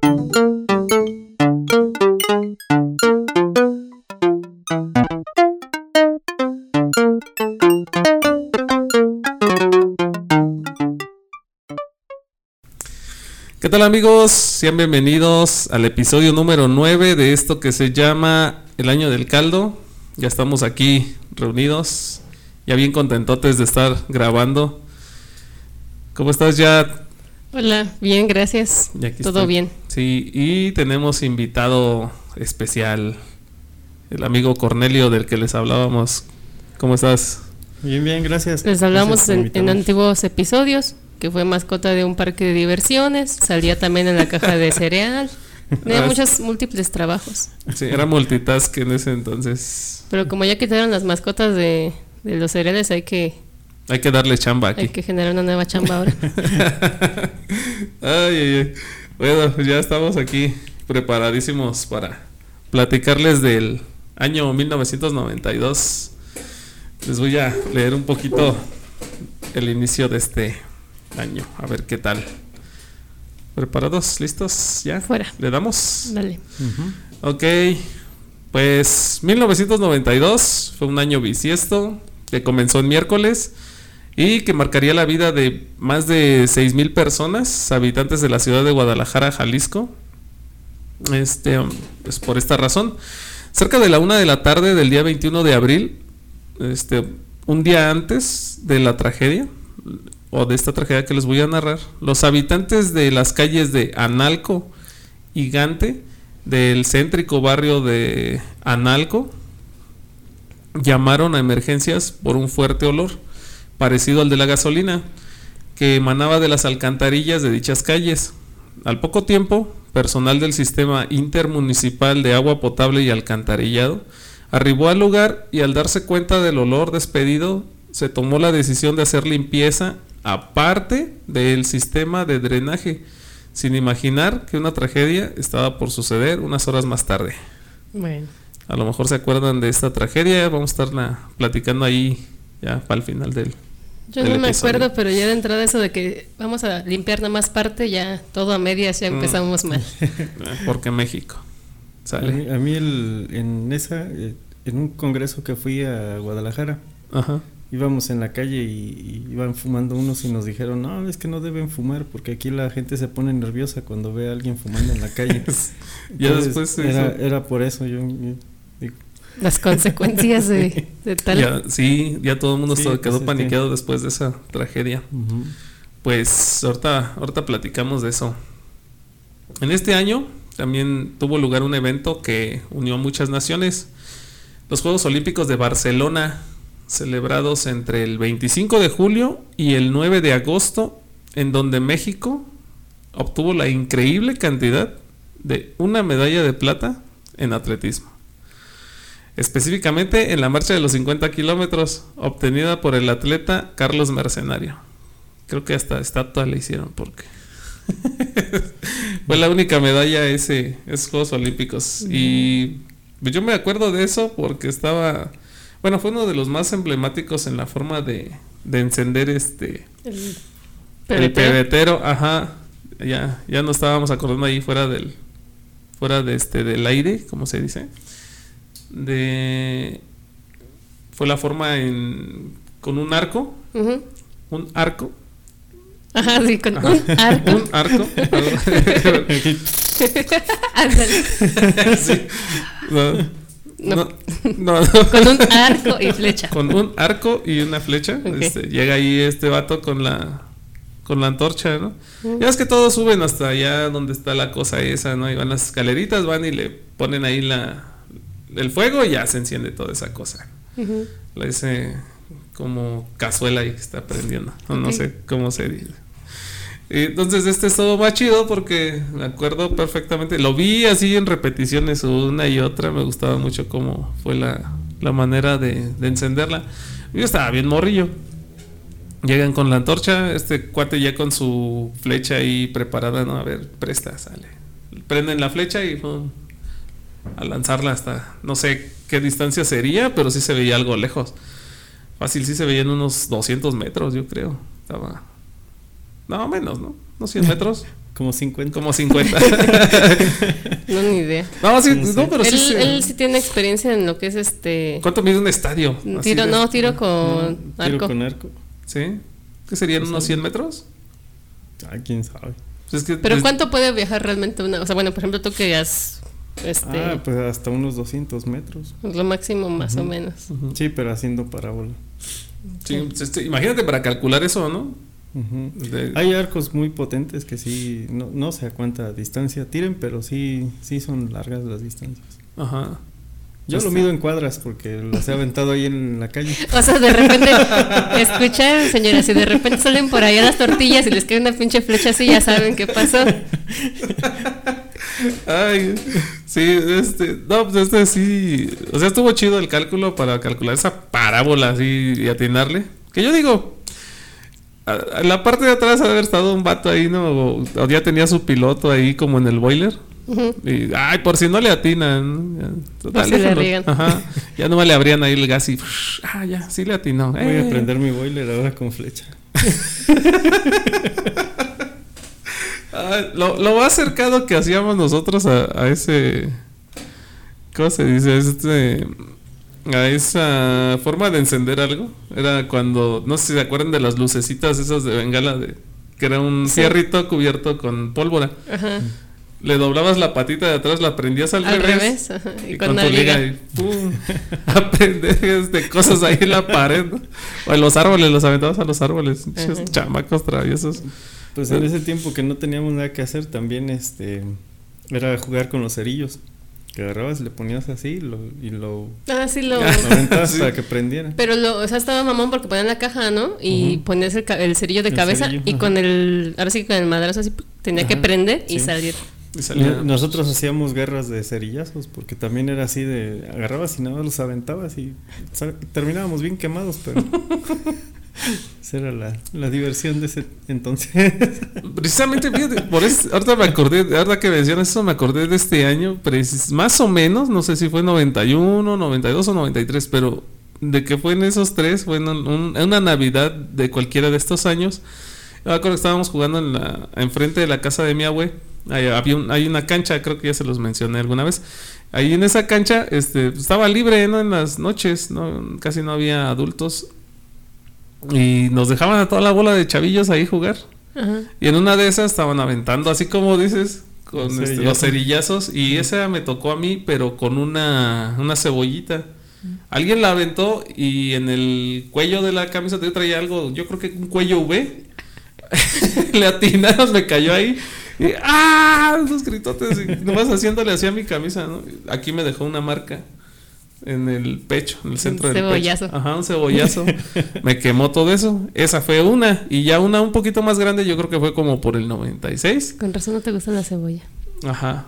¿Qué tal amigos? Sean bienvenidos al episodio número 9 de esto que se llama El Año del Caldo. Ya estamos aquí reunidos, ya bien contentotes de estar grabando. ¿Cómo estás ya? Hola, bien, gracias. Todo estoy. bien. Sí, y tenemos invitado especial, el amigo Cornelio del que les hablábamos. ¿Cómo estás? Bien, bien, gracias. Les hablamos Gracias en, antiguos episodios que fue mascota de un parque de diversiones, salía también en la caja de cereal. Tenía Ah, muchos múltiples trabajos. Sí, era multitask en ese entonces. Pero como ya quitaron las mascotas de, de los cereales, hay que, Hay que darle chamba hay aquí. que generar una nueva chamba ahora. ay, ay, ay. Bueno, pues ya estamos aquí preparadísimos para platicarles del año 1992. Les voy a leer un poquito el inicio de este año, a ver qué tal. ¿Preparados? ¿Listos? ¿Ya? Fuera. ¿Le damos? Dale. Ujú. Ok, pues 1992 fue un año bisiesto que comenzó en miércoles y que marcaría la vida de más de 6 mil personas, habitantes de la ciudad de Guadalajara, Jalisco. Este, pues por esta razón, cerca de la una de la tarde del día 21 de abril, este, un día antes de la tragedia, o de esta tragedia que les voy a narrar, los habitantes de las calles de Analco y Gante, del céntrico barrio de Analco, llamaron a emergencias por un fuerte olor, parecido al de la gasolina, que emanaba de las alcantarillas de dichas calles. Al poco tiempo, personal del sistema intermunicipal de agua potable y alcantarillado arribó al lugar y al darse cuenta del olor despedido, se tomó la decisión de hacer limpieza aparte del sistema de drenaje, sin imaginar que una tragedia estaba por suceder unas horas más tarde. Bueno, A lo mejor se acuerdan de esta tragedia, vamos a estarla platicando ahí ya para el final del... yo no me episodio. acuerdo, pero ya de entrada eso de que vamos a limpiar nada más parte, ya todo a medias, ya Mm. empezamos mal. Porque México. A Sale. mí, a mí el- en esa, eh, en un congreso que fui a Guadalajara, Ajá. íbamos en la calle y, y iban fumando unos y nos dijeron, no, es que no deben fumar porque aquí la gente se pone nerviosa cuando ve a alguien fumando en la calle. Ya después era, era por eso yo, yo digo, Las consecuencias de, de tal. Ya, sí, ya todo el mundo Sí, se pues, quedó este- paniqueado después de esa tragedia. Pues ahorita, ahorita platicamos de eso. En este año también tuvo lugar un evento que unió a muchas naciones. Los Juegos Olímpicos de Barcelona, celebrados entre el 25 de julio y el 9 de agosto, en donde México obtuvo la increíble cantidad de una medalla de plata en atletismo. Específicamente en la marcha de los 50 kilómetros, obtenida por el atleta Carlos Mercenario. Creo que hasta estatua le hicieron porque fue la única medalla ese esos Juegos Olímpicos y pues yo me acuerdo de eso porque estaba bueno fue uno de los más emblemáticos en la forma de, de encender este El el pebetero. pebetero ajá ya ya no estábamos acordando ahí fuera del fuera de este del aire como se dice de fue la forma en con un arco un arco Ajá, sí, con Ajá. un arco. un arco Ándale. Sí. No, No. no, no, no. Con un arco y flecha. Con un arco y una flecha. Este, llega ahí este vato con la con la antorcha, ¿no? Mm. Ya es que todos suben hasta allá donde está la cosa esa, ¿no? Y van las escaleritas, van y le ponen ahí la el fuego y ya se enciende toda esa cosa. La dice como cazuela y está prendiendo. No, sé cómo se dice. Y Entonces este es todo más chido porque me acuerdo perfectamente. Lo vi así en repeticiones una y otra. Me gustaba mucho cómo fue la, la manera de, de encenderla. Yo estaba bien morrillo. Llegan con la antorcha, este cuate ya con su flecha ahí preparada, ¿no? A ver, presta, sale. Prenden la flecha y pum, a lanzarla hasta, no sé qué distancia sería, pero sí se veía algo lejos. Fácil, sí se veían unos 200 metros, yo creo. Estaba... No, menos, ¿no? Unos 100 metros. Como 50. Como 50. No, ni idea. no, sí, No sé. no, pero sí. él, sí. él sí tiene experiencia en lo que es este. ¿Cuánto mide un estadio? Tiro, de- no, tiro con No, tiro arco. con arco. ¿Sí? ¿Qué serían unos 100 metros? Ah, quién sabe. Pues es que, Pero ¿cuánto puede viajar realmente una? O sea, bueno, por ejemplo, tú que has. Este. Ah, pues hasta unos 200 metros. Lo máximo, más o menos. Sí, pero haciendo parábola. Sí, pues, este, imagínate para calcular eso, ¿no? Hay arcos muy potentes que sí, no, no sé a cuánta distancia tiren, pero sí, sí son largas las distancias. Ajá. Yo Este- lo mido en cuadras porque las he aventado ahí en la calle. O sea, de repente, escucharon, señoras, si de repente salen por allá las tortillas y les cae una pinche flecha así, ya saben qué pasó. Ay, sí, este, no, pues este sí, o sea, estuvo chido el cálculo para calcular esa parábola así y atinarle. Que yo digo, en la parte de atrás ha de haber estado un vato ahí, ¿no? O, o ya tenía su piloto ahí como en el boiler. Y, ay, por si no le atinan. ya, total, si le. Ajá. Ya no le abrían ahí el gas y. Ah, ya, sí le atinó. Voy Eh. a prender mi boiler ahora con flecha. Ah, lo, lo más cercano que hacíamos nosotros a, a ese. ¿Cómo se dice? Este. A esa forma de encender algo. Era cuando. No sé si se acuerdan de las lucecitas esas de bengala. De, que era un Sí. fierrito cubierto con pólvora. Ajá. Le doblabas la patita de atrás, la prendías al, Al revés. Y, Y con, tu liga liga. y ¡pum! este, cosas ahí en la pared. ¿no? O en los árboles, los aventabas a los árboles. chamacos traviesos. Pues en ese tiempo que no teníamos nada que hacer, también este era jugar con los cerillos. Que agarrabas, le ponías así y lo, y lo, Ah, sí, lo. Sí. para que prendiera. Pero lo, o sea, estaba mamón porque ponían la caja, ¿no? Y Ujú. ponías el, el cerillo de El cabeza cerillo, y ajá. con el, ahora sí que con el madrazo así, tenía que Ajá, prender y sí. salir. Y salía. No- Nosotros hacíamos guerras de cerillazos porque también era así de agarrabas y nada más los aventabas y terminábamos bien quemados, pero esa era la, la diversión de ese entonces. Precisamente, fíjate, por eso, ahorita me acordé, ahorita que mencionas eso, me acordé de este año, precis- más o menos, no sé si fue 91, 92 o 93, pero de que fue en esos tres, fue en, un- una Navidad de cualquiera de estos años. Me acuerdo que estábamos jugando en la, enfrente de la casa de mi abue. Ahí había un- hay una cancha, creo que ya se los mencioné alguna vez. Ahí en esa cancha este, estaba libre ¿no? en las noches, ¿no? casi no había adultos. Y nos dejaban a toda la bola de chavillos ahí jugar. Ajá. Y en una de esas estaban aventando, así como dices, con Los este, cerillazos. los cerillazos. Y esa me tocó a mí, pero con una, una cebollita. Alguien la aventó y en el cuello de la camisa yo traía algo, yo creo que un cuello V. Le atinaron, me cayó ahí. Y ¡ah! Esos gritotes. Y nomás haciéndole así a mi camisa, ¿no? Aquí me dejó una marca en el pecho, en el centro Un del cebollazo. pecho. Ajá, un cebollazo. me quemó todo eso. Esa fue una. Y ya una un poquito más grande, yo creo que fue como por el 96. Con razón no te gusta la cebolla. Ajá.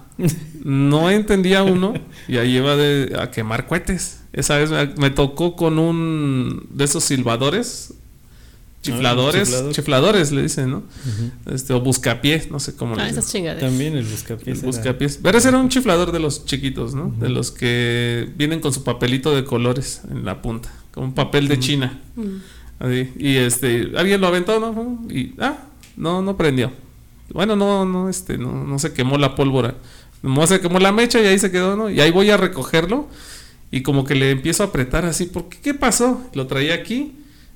No entendía uno y ahí iba de, a quemar cohetes. Esa vez me, me tocó con un de esos silbadores, chifladores, chiflador. chifladores le dicen, ¿no? Este, o buscapiés, no sé cómo le Ah, dicen. esas chingaderas. También el El buscapiés. era- buscapiés. Pero ese era un chiflador de los chiquitos, ¿no? De los que vienen con su papelito de colores en la punta, como un papel de China. Así, y este, alguien lo aventó, ¿no? Y ah, no, no prendió. Bueno, no, no, este, no, no se quemó la pólvora. No se quemó la mecha y ahí se quedó, ¿no? Y ahí voy a recogerlo y como que le empiezo a apretar así, ¿por qué? ¿Qué pasó? Lo traía aquí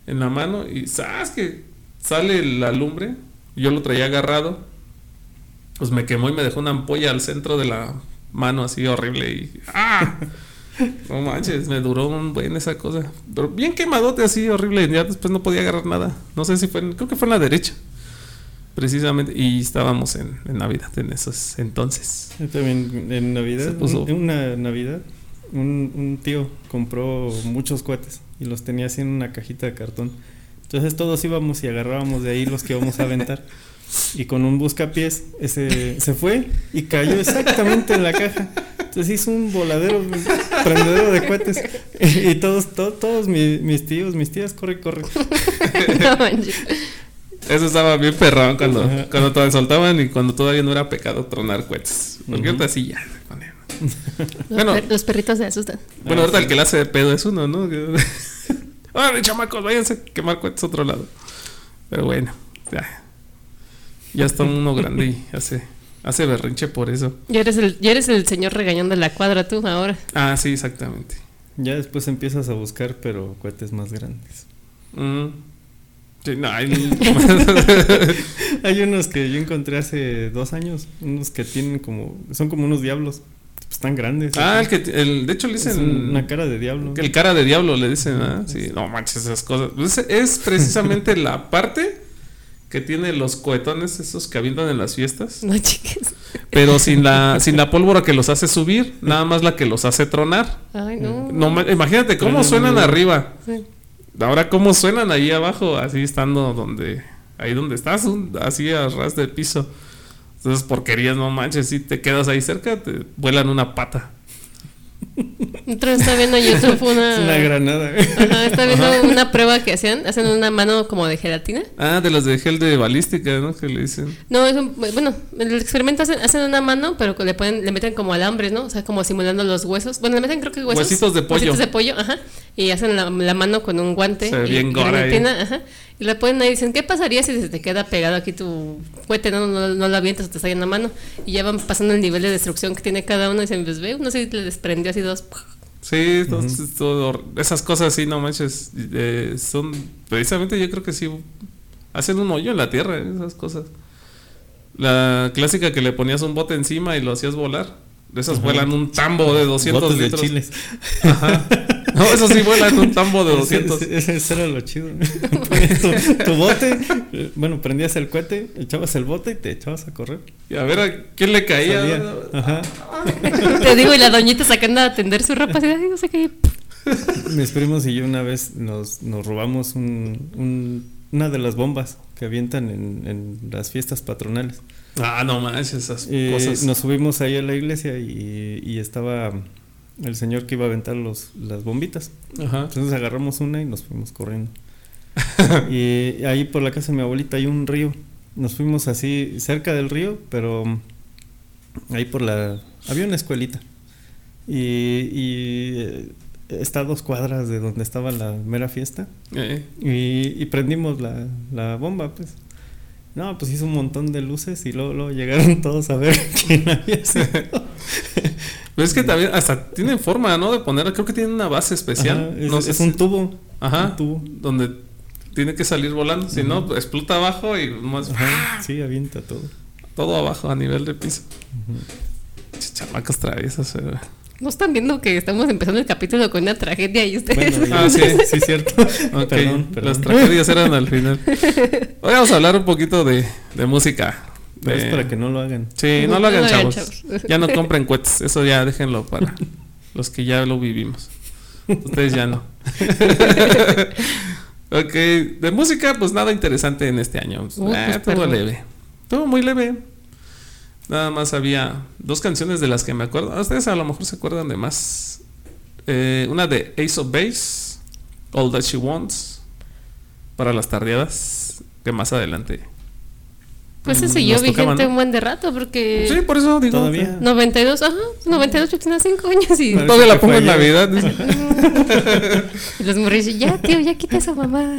en la mano y ¿sabes que sale la lumbre? Yo lo traía agarrado. Pues me quemó y me dejó una ampolla al centro de la mano así horrible y ¡ah! No manches, me duró un buen esa cosa. Pero bien quemadote así, horrible. Ya después no podía agarrar nada. No sé si fue, en- creo que fue en la derecha. Precisamente. Y estábamos en, en Navidad en esos entonces. También en Navidad, Se puso- un- una Navidad, un, un tío compró muchos cohetes y los tenía así en una cajita de cartón. Entonces todos íbamos y agarrábamos de ahí los que íbamos a aventar. Y con un buscapiés ese se fue y cayó exactamente en la caja. Entonces hizo un voladero, un prendedero de cohetes. Y, todos, to- todos mis, mis tíos, mis tías, corre, corre. Eso estaba bien perrón cuando, Ajá. cuando te soltaban y cuando todavía no era pecado tronar cohetes. Porque Ujú. ahorita sí ya. Los, Bueno. per- los perritos se asustan. Bueno, Ah, ahorita sí. el que le hace de pedo es uno, ¿no? ¡Órale, chamacos! Váyanse a quemar cohetes a otro lado. Pero bueno, ya. Ya está uno grande y hace, hace berrinche por eso. Ya eres, el, ya eres el señor regañón de la cuadra tú ahora. Ah, sí, exactamente. Ya después empiezas a buscar, pero cohetes más grandes. Mm. Sí, no, hay- Hay unos que yo encontré hace dos años, unos que tienen como, son como unos diablos, están grandes. ah, el que, el, de hecho le Es dicen... una cara de diablo. El cara de diablo le dicen, ¿ah? Sí, no manches esas cosas. Pues es, es precisamente la parte que tiene los cohetones esos que avientan en las fiestas, No, chiques. pero sin la sin la pólvora que los hace subir, nada más la que los hace tronar. Ay, no. No ma- imagínate cómo suenan arriba. Sí. Ahora cómo suenan ahí abajo, así estando donde ahí donde estás, un- así a ras de piso. Entonces porquerías, no manches, si te quedas ahí cerca, te vuelan una pata. Otro estaba viendo en YouTube una. Es una granada. Ajá, estaba viendo una prueba que hacían. Hacen una mano como de gelatina. Ah, de las de gel de balística, ¿no? Que le dicen. No, es un- bueno, en el experimento hacen, hacen una mano, pero le ponen, le meten como alambres, ¿no? O sea, como simulando los huesos. Bueno, le meten creo que huesos. Huesitos de pollo. Huesitos de pollo, ajá. Y hacen la, la mano con un guante. Se ve y, bien y gelatina, ajá. Y la ponen ahí y dicen, ¿qué pasaría si se te queda pegado aquí tu cohete? No, no, no lo avientas o te sale en la mano. Y ya van pasando el nivel de destrucción que tiene cada uno y dicen, pues ve, uno se le desprendió así dos. Sí, todo- esas cosas sí, no manches, eh, son precisamente yo creo que sí hacen un hoyo en la tierra, eh, esas cosas. La clásica que le ponías un bote encima y lo hacías volar, de esas vuelan un tambo de 200 Botes de litros. chiles. Ajá. No, eso sí vuelan un tambo de Ese- 200. Ese, ese era lo chido. Tu, tu bote, bueno, prendías el cohete, echabas el bote y te echabas a correr. Y a ver a quién le caía. Salía. Ajá. Te digo, y la doñita sacando a atender su ropa así, ay, no sé qué. Mis primos y yo una vez nos, nos robamos un, un- una de las bombas que avientan en, en las fiestas patronales. Ah, no manches, esas Y cosas. nos subimos ahí a la iglesia y, y estaba el señor que iba a aventar los, las bombitas. Ajá. Entonces agarramos una y nos fuimos corriendo. y ahí por la casa de mi abuelita hay un río. Nos fuimos así cerca del río, pero ahí por la... Había una escuelita. Y, y, eh, está a dos cuadras de donde estaba la mera fiesta. Eh, Y, y prendimos la, la bomba, pues. No, pues hizo un montón de luces y luego, luego llegaron todos a ver quién había sido. Pero es que también hasta tienen forma, ¿no? De poner, creo que tienen una base especial. Ajá, es, no sé es si- un tubo. Ajá. Un tubo. Donde tiene que salir volando. Si no, explota abajo y más Ajá, sí, avienta todo. todo abajo a nivel de piso. Chamacas traviesas. eh. No están viendo que estamos empezando el capítulo con una tragedia y ustedes. Bueno, Ah, sí, sí. cierto. Ok, Perdón, perdón. Las tragedias eran al final. Hoy vamos a hablar un poquito de, de música. Pero es para que no lo hagan. Sí, no lo hagan, No chavos. chavos. Ya no compren cohetes. Eso ya déjenlo para los que ya lo vivimos. Ustedes ya no. ok, de música, pues nada interesante en este año. Uh, Ah, pues, perdón. leve. Estuvo muy leve. Nada más había dos canciones de las que me acuerdo. Ustedes a lo mejor se acuerdan de más. Eh, una de Ace of Base, All That She Wants, para las tardeadas, que más adelante. Pues se siguió vigente ¿no? un buen de rato porque. Sí, por eso digo. Todavía. 92, ajá, 92 porque tiene 5 años y, Parece Todavía la pongo en. Navidad. y los morrillos, ya tío, ya quita eso mamá.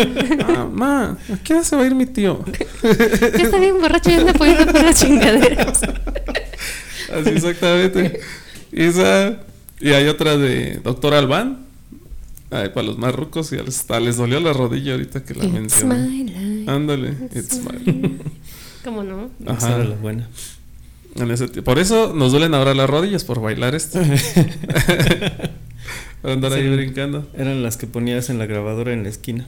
Ah, ma, ¿a qué hora se va a ir mi tío? Ya está bien borracho, ya anda pudiendo por las chingaderas. Así exactamente. Esa. Y hay otra de Doctor Albán. Ay, para los más rucos y hasta les dolió la rodilla ahorita que la It's mencioné. my life. Ándale, it's my- ¿Cómo no? Esa Ajá. era la buena. En ese ti- por eso nos duelen ahora las rodillas por bailar esto. Para andar ahí brincando. Eran las que ponías en la grabadora en la esquina.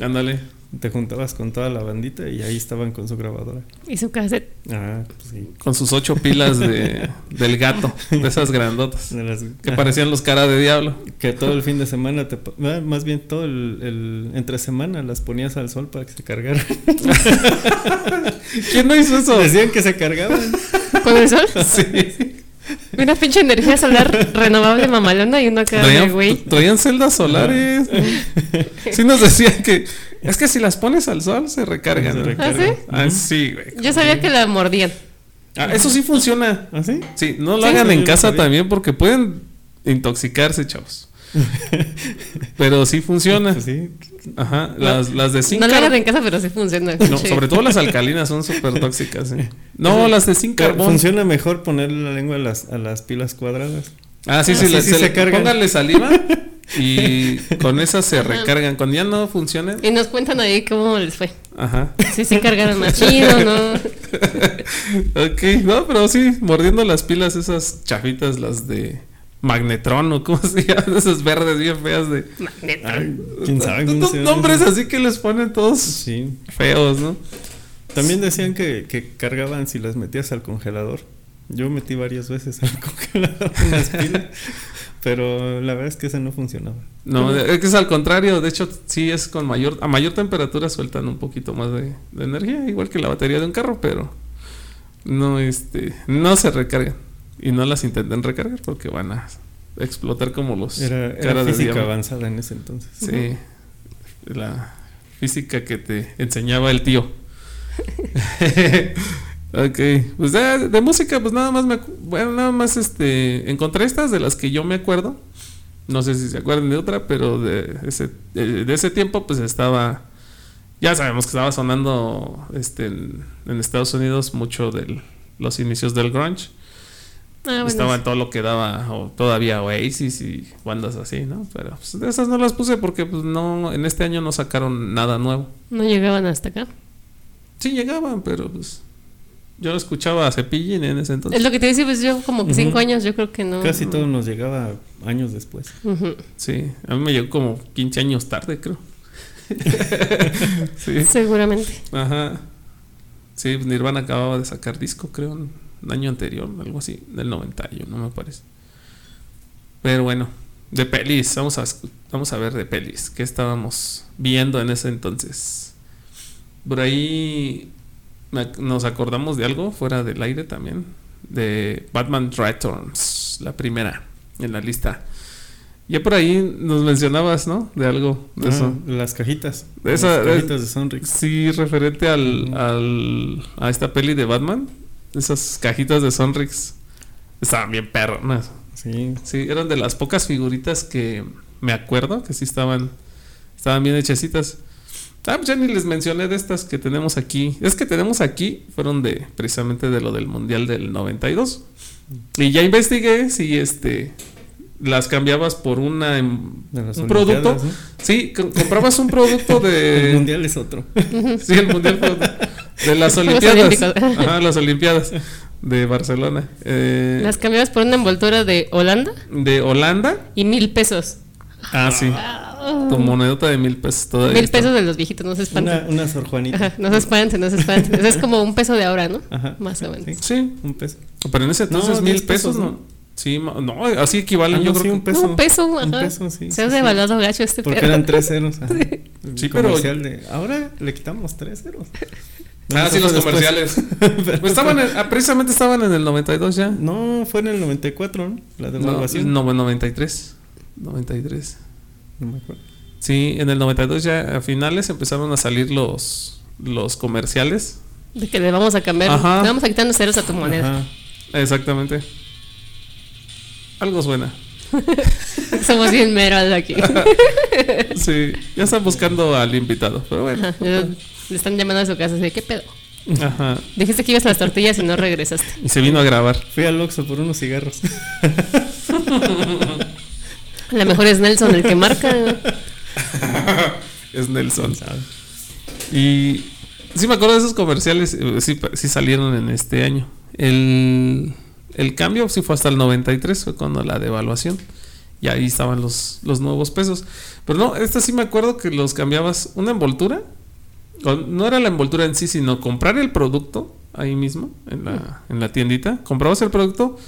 Ándale. Te juntabas con toda la bandita y ahí estaban con su grabadora. Y su cassette. Ah, pues sí. Con sus ocho pilas de, del gato. De esas grandotas. De las- Que Ajá. parecían los cara de diablo. Que todo el fin de semana, te, ah, más bien todo el, el entre semana las ponías al sol para que se cargaran. ¿Quién no hizo eso? Decían que se cargaban. ¿Con el sol? Sí. Una pinche energía solar renovable mamalona y uno acá güey. traían celdas solares. Sí nos decían que es que si las pones al sol se recargan. Se ¿no? recargan. ¿Ah, Ah, sí, güey. Yo sabía que la mordían. Ah, eso sí funciona. ¿Ah, sí? Sí, no lo Sí, hagan sí, en casa sabía. también porque pueden intoxicarse, chavos. Pero sí funciona. Sí, Ajá, las, las de zinc. No la car- hagan en casa, pero sí funciona. No, Sí. sobre todo las alcalinas son súper tóxicas. ¿eh? No, las de zinc carbón. Funciona mejor ponerle la lengua a las, a las pilas cuadradas. Ah, sí, Ah, sí, sí, sí se, se le- cargan. Pónganle saliva y con esas se recargan. Cuando ya no funcionen, Y nos cuentan ahí cómo les fue. ajá. Sí, se cargaron más chido, ¿no? Ok, no, pero sí, mordiendo las pilas, esas chafitas, las de Magnetron o cómo se llaman, esas verdes bien feas de. Magneto. Ay, quién sabe cómo se nombres eso. así que les ponen todos Sí. feos, ¿no? También decían que, que cargaban si las metías al congelador. Yo metí varias veces al congelador unas pilas, pero la verdad es que esa no funcionaba. No, es que es al contrario, de hecho, sí es con mayor, a mayor temperatura sueltan un poquito más de, de energía, igual que la batería de un carro, pero no, este, no se recargan y no las intenten recargar porque van a explotar como los Era, era de física avanzada en ese entonces. Sí, la física que te enseñaba el tío. ok, pues de, de música, pues nada más me, bueno, nada más este, encontré estas de las que yo me acuerdo. No sé si se acuerdan de otra, pero de ese, de, de ese tiempo, pues estaba, ya sabemos que estaba sonando, este, en, en Estados Unidos mucho de los inicios del grunge. Ah, bueno, Estaba en todo lo que daba, o todavía Oasis y bandas así, ¿no? Pero pues, de esas no las puse porque pues no, en este año no sacaron nada nuevo. no llegaban hasta acá. Sí llegaban, pero pues yo escuchaba a Cepillín en ese Es entonces. lo que te decía, pues yo como que cinco años, yo creo que no. Casi no. todo nos llegaba años después. Sí, a mí me llegó como 15 años tarde, creo. sí, Seguramente. ajá. Sí, Nirvana acababa de sacar disco, creo, un año anterior, algo así, del 91, me parece. Pero bueno, de pelis, vamos a, vamos a ver de pelis, ¿qué estábamos viendo en ese entonces? Por ahí nos acordamos de algo fuera del aire también, de Batman Returns, la primera en la lista. Ya por ahí nos mencionabas, ¿no? De algo de Ah, eso. las cajitas. De esa- las cajitas de Sonrix. Sí, referente al- a esta peli de Batman. Esas cajitas de Sonrix estaban bien perronas. Sí. Sí, eran de las pocas figuritas que me acuerdo que sí estaban, estaban bien hechecitas. Ah, pues ya ni les mencioné de estas que tenemos aquí. Es que tenemos aquí, fueron de precisamente de lo del Mundial del 92. Y ya investigué si este las cambiabas por una em- De las un producto. ¿no? Sí, co- comprabas un producto de El mundial es otro. Sí, el mundial fue de las Olimpiadas. Ajá, las Olimpiadas de Barcelona. Eh, Las cambiabas por una envoltura de Holanda de Holanda. y mil pesos. Ah, sí. Tu monedota de mil pesos todavía. Mil está. pesos de los viejitos, no se espanten. Una, una Sor Juanita. Ajá, no se espanten, no se espanten. Eso es como un peso de ahora, ¿no? Ajá. Más o menos. Sí, Sí, un peso. pero en ese entonces No, mil 10 pesos, pesos, ¿no? ¿no? Sí, no, así equivalen, Ah, yo no, creo sí, que. un peso. Un peso, ajá. Un peso, sí. Se ha sí, sí. devaluado gacho este Porque pedo. eran tres ceros. ajá. Sí, pero- comercial de. Ahora le quitamos tres ceros. Ah, sí, los Después. comerciales. Pero- Pues estaban en- ah, precisamente estaban en el 92 ya. No, fue en el 94, ¿no? La No, devaluación. no, bueno, 93. 93. No me acuerdo. Sí, en el 92 ya a finales empezaron a salir los los comerciales. De que le vamos a cambiar. Ajá. Le vamos a quitar unos ceros a tu moneda. Ajá. Exactamente. Algo suena. Somos bien meros aquí. Sí, ya están buscando al invitado, pero bueno. Ajá, Le le están llamando a su casa. Así, ¿Qué pedo? Ajá. Dijiste que ibas a las tortillas y no regresaste. Y se vino a grabar. Fui al Oxxo por unos cigarros. A lo mejor es Nelson el que marca. Es Nelson. Y sí me acuerdo de esos comerciales, eh, sí, sí salieron en este año. El, el cambio sí fue hasta el 93, fue cuando la devaluación. Y ahí estaban los, los nuevos pesos. Pero no, esta sí me acuerdo que los cambiabas una envoltura. o no era la envoltura en sí, sino comprar el producto ahí mismo, en la, en la tiendita. Comprabas el producto,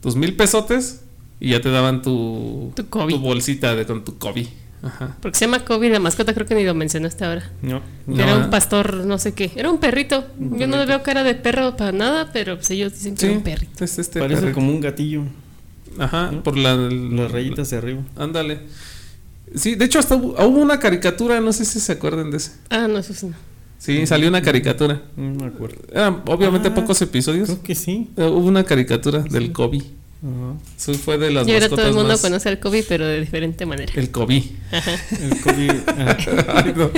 tus mil pesotes, y ya te daban tu, Tu Kobe. tu bolsita de, con tu Kobe. Ajá. Porque se llama Kobe la mascota, creo que ni lo mencionaste ahora. No. No, era un pastor, no sé qué. Era un perrito. Un Yo no le veo cara de perro para nada, pero pues ellos dicen que Sí, era un perrito. es este Parece perrito. como un gatillo. Ajá, ¿no? por la, Las rayitas de arriba. Ándale. Sí, de hecho hasta hubo, hubo una caricatura, no sé si se acuerdan de ese. Ah, no, eso sí no. Sí, salió una caricatura. No me acuerdo. Eran obviamente Ah, pocos episodios. Creo que sí. Eh, Hubo una caricatura del Kobe. Eso fue de las Y ahora todo el mundo más- conoce al Kobe, pero de diferente manera. El Kobe. El Kobe. no.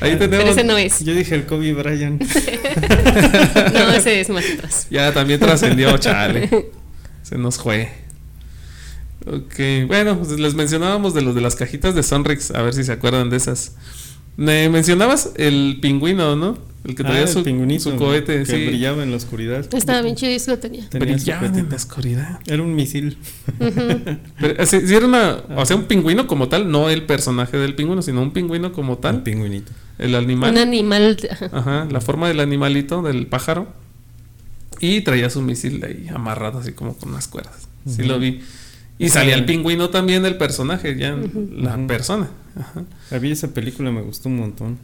Ahí Pero tenemos. ese no es. Yo dije el Kobe Bryant. No, ese es más atrás. Ya también trascendió, chale. Se nos fue. Ok, bueno, pues les mencionábamos de los de las cajitas de Sonrix, a ver si se acuerdan de esas. Me mencionabas el pingüino, ¿no? El que traía Ah, su, pingüinito su cohete, que sí. brillaba en la oscuridad. Estaba bien chido y eso lo tenía. Tenía Brillaba en la oscuridad. Era un misil. Pero, sí, sí era una, o sea, un pingüino como tal, no el personaje del pingüino, sino un pingüino como Un tal, pingüinito. el animal. Un animal. ajá. La forma del animalito, del pájaro. Y traía su misil ahí amarrado así como con unas cuerdas. Sí Ujú. lo vi. Y salía el pingüino también, el personaje, ya la persona. Ajá. A mí esa película me gustó un montón.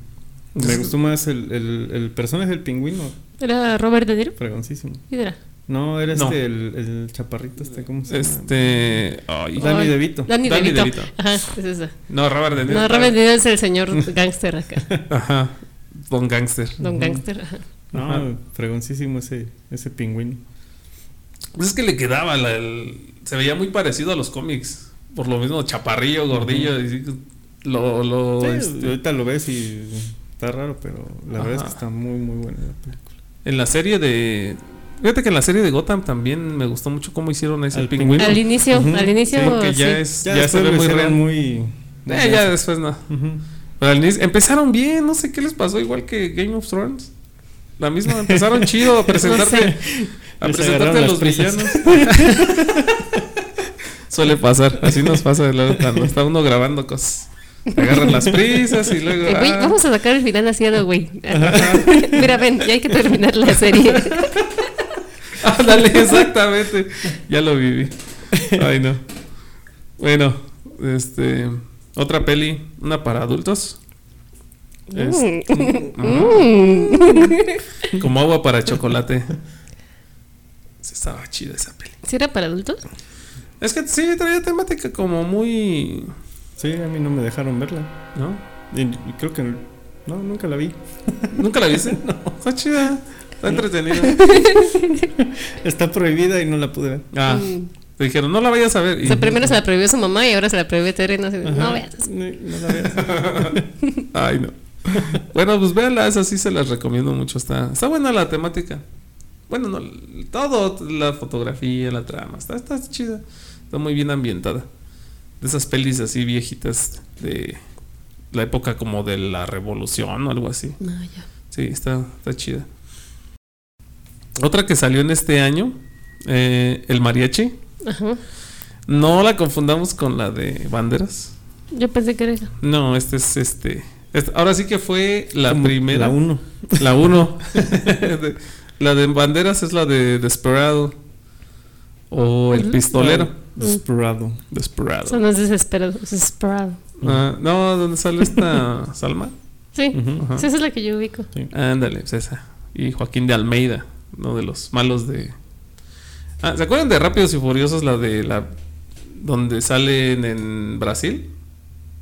Me gustó más el, el, el personaje del pingüino. Era Robert De Niro. Fregoncísimo. ¿Quién era? No, era No. este, el, el chaparrito este, ¿cómo se llama? Este. ay, Danny DeVito. Danny, Danny DeVito. DeVito. Ajá, es esa. No, Robert De Niro. No, Robert De Niro es el señor gángster acá. Ajá. Don Gangster. Don ajá. No, Ajá. fregoncísimo ese, ese pingüino. Pues es que le quedaba. la- el- se veía muy parecido a los cómics. Por lo mismo, chaparrillo, gordillo. y lo. lo Sí, este, ahorita lo ves y está raro, pero la verdad es que está muy, muy buena la película. En la serie de. Fíjate que en la serie de Gotham también me gustó mucho cómo hicieron ese Al pingüino. Al inicio, al inicio. Porque ya sí. es. Ya, Ya, se ve muy real. muy... Eh, ya después no. Pero al inicio- empezaron bien, no sé qué les pasó, igual que Game of Thrones. La misma, empezaron chido a presentarte, a Les presentarte a los prisas. villanos. Suele pasar, así nos pasa luego cuando está uno grabando cosas. Agarran las prisas y luego. Güey, ah, vamos a sacar el final lo güey. Mira, ven, ya hay que terminar la serie. Ándale, exactamente. Ya lo viví. Ay, no. Bueno, este. Otra peli, una para adultos. Es- Mm. como agua para chocolate. Sí, estaba chida esa peli. ¿Sí era para adultos? Es que sí, traía temática como muy. Sí, a mí no me dejaron verla. ¿No? Y, y creo que no, nunca la vi. ¿Nunca la viste? No. Está chida. Está entretenida. Está prohibida y no la pude ver. Ah, Mm. te dijeron, no la vayas a ver. O Y- sea, primero se la prohibió su mamá y ahora se la prohibió Tere. No, sé, no veas. No, no la veas. Ay, no. Bueno, pues véanla, esa sí se las recomiendo mucho. Está, está buena la temática. Bueno, no, todo, la fotografía, la trama, está, está chida. Está muy bien ambientada. De esas pelis así viejitas de la época como de la revolución o algo así. No, ya. Sí, está, está chida. Otra que salió en este año, eh, el mariachi. Ajá. No la confundamos con la de banderas. Yo pensé que era eso. No, este es este. este- ahora sí que fue la Como primera. La uno. La 1. la de banderas es la de Desperado. O el Ujú. pistolero. Desperado. Desperado. Eso no es desesperado, es desesperado. Ah, no, ¿dónde sale esta Salma? Sí, esa es la que yo ubico. Ándale, pues esa. Y Joaquín de Almeida, uno de los malos de. Ah, ¿se acuerdan de Rápidos y Furiosos? La de la. donde salen en Brasil.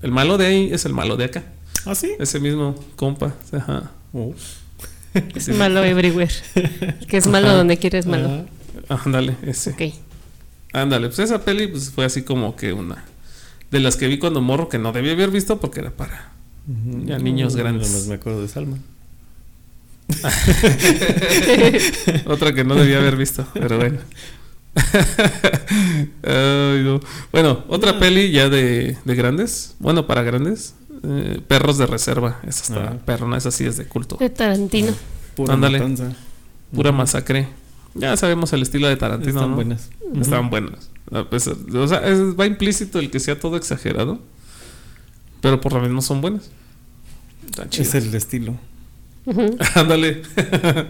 El malo de ahí es el malo de acá. ¿Ah, sí? Ese mismo compa. Ajá. Oh. Es malo everywhere. Que es malo Ajá. donde quieres malo. Ajá. Ándale, ese. Ok. Ándale, pues esa peli pues, fue así como que una. De las que vi cuando morro que no debía haber visto porque era para. Ya niños No, grandes. nada más me acuerdo de Salma. Otra que no debía haber visto, pero bueno. Ay, no. Bueno, otra Ah. peli ya de, de grandes. Bueno, para grandes. eh, Perros de reserva. Esa está Ah. perrona, esa sí es de culto. De Tarantino. Pura Ándale. matanza. Pura masacre. Ya sabemos el estilo de Tarantino. Están ¿no? buenas. Estaban buenas. A pesar- o sea, es- va implícito el que sea todo exagerado. Pero por lo mismo son buenas. Están Es el estilo. Ándale.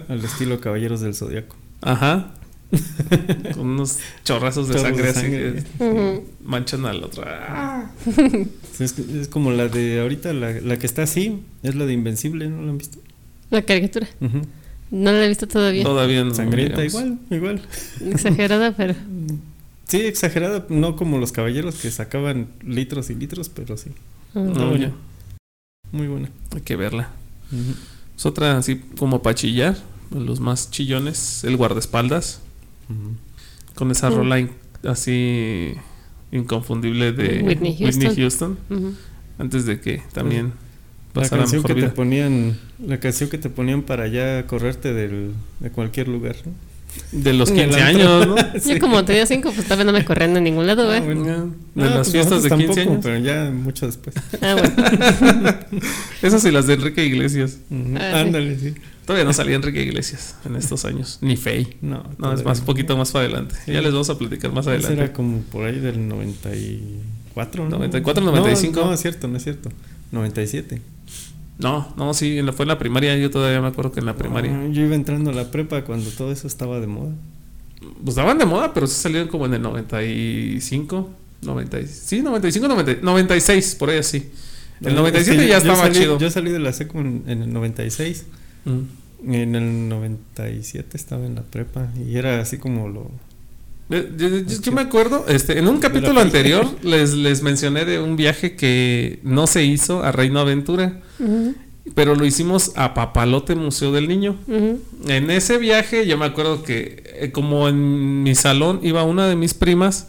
El estilo Caballeros del Zodiaco. Ajá. Con unos chorrazos de Chorros sangre de así manchan al otro. Ah. Es, es como la de ahorita, la, la que está así, es la de Invencible, ¿no la han visto? La caricatura. Ujú. No la he visto todavía. Todavía no. Sangrienta digamos. igual, igual. Exagerada, pero. Sí, exagerada, no como los caballeros que sacaban litros y litros, pero sí. mm. No, buena. Muy buena. Hay que verla. Es otra así como para chillar. Los más chillones. El guardaespaldas. Con esa Mm. rola in- así inconfundible de Whitney Whitney Houston. Houston, Ujú. antes de que también La canción mejor que te vida. ponían, la canción que te ponían para ya correrte del, de cualquier lugar, ¿no? De los En el 15 antro. años, ¿no? Sí. Yo como tenía cinco, pues todavía no me corrían a ningún lado, Ah, ¿eh? bueno. De Ah, las pues fiestas de nosotros 15 tampoco, años. Pero ya mucho después. Ah, bueno. Esas y las de Enrique Iglesias. Ah, sí. Ándale, sí. Todavía no salía Enrique Iglesias en estos años. Ni Fey. No, No, es más un no. poquito más para adelante. Ya les vamos a platicar más adelante. era como por ahí del 94, ¿no? 94, 95. No, no es cierto, no es cierto. 97. No, no, sí, en la- fue en la primaria. Yo todavía me acuerdo que en la primaria. Ah, yo iba entrando a la prepa cuando todo eso estaba de moda. Pues daban de moda, pero sí salieron como en el 95. 90, y- sí, 95, 90, 96, por ahí así. El No, 97 es que ya yo- yo estaba salí- chido. Yo salí de la seco en, en el 96. Mm. En el 97 estaba en la prepa y era así como lo... Yo, yo- yo me acuerdo, este, en un capítulo anterior les, les mencioné de un viaje que no se hizo a Reino Aventura, pero lo hicimos a Papalote Museo del Niño. En ese viaje yo me acuerdo que eh, como en mi salón iba una de mis primas,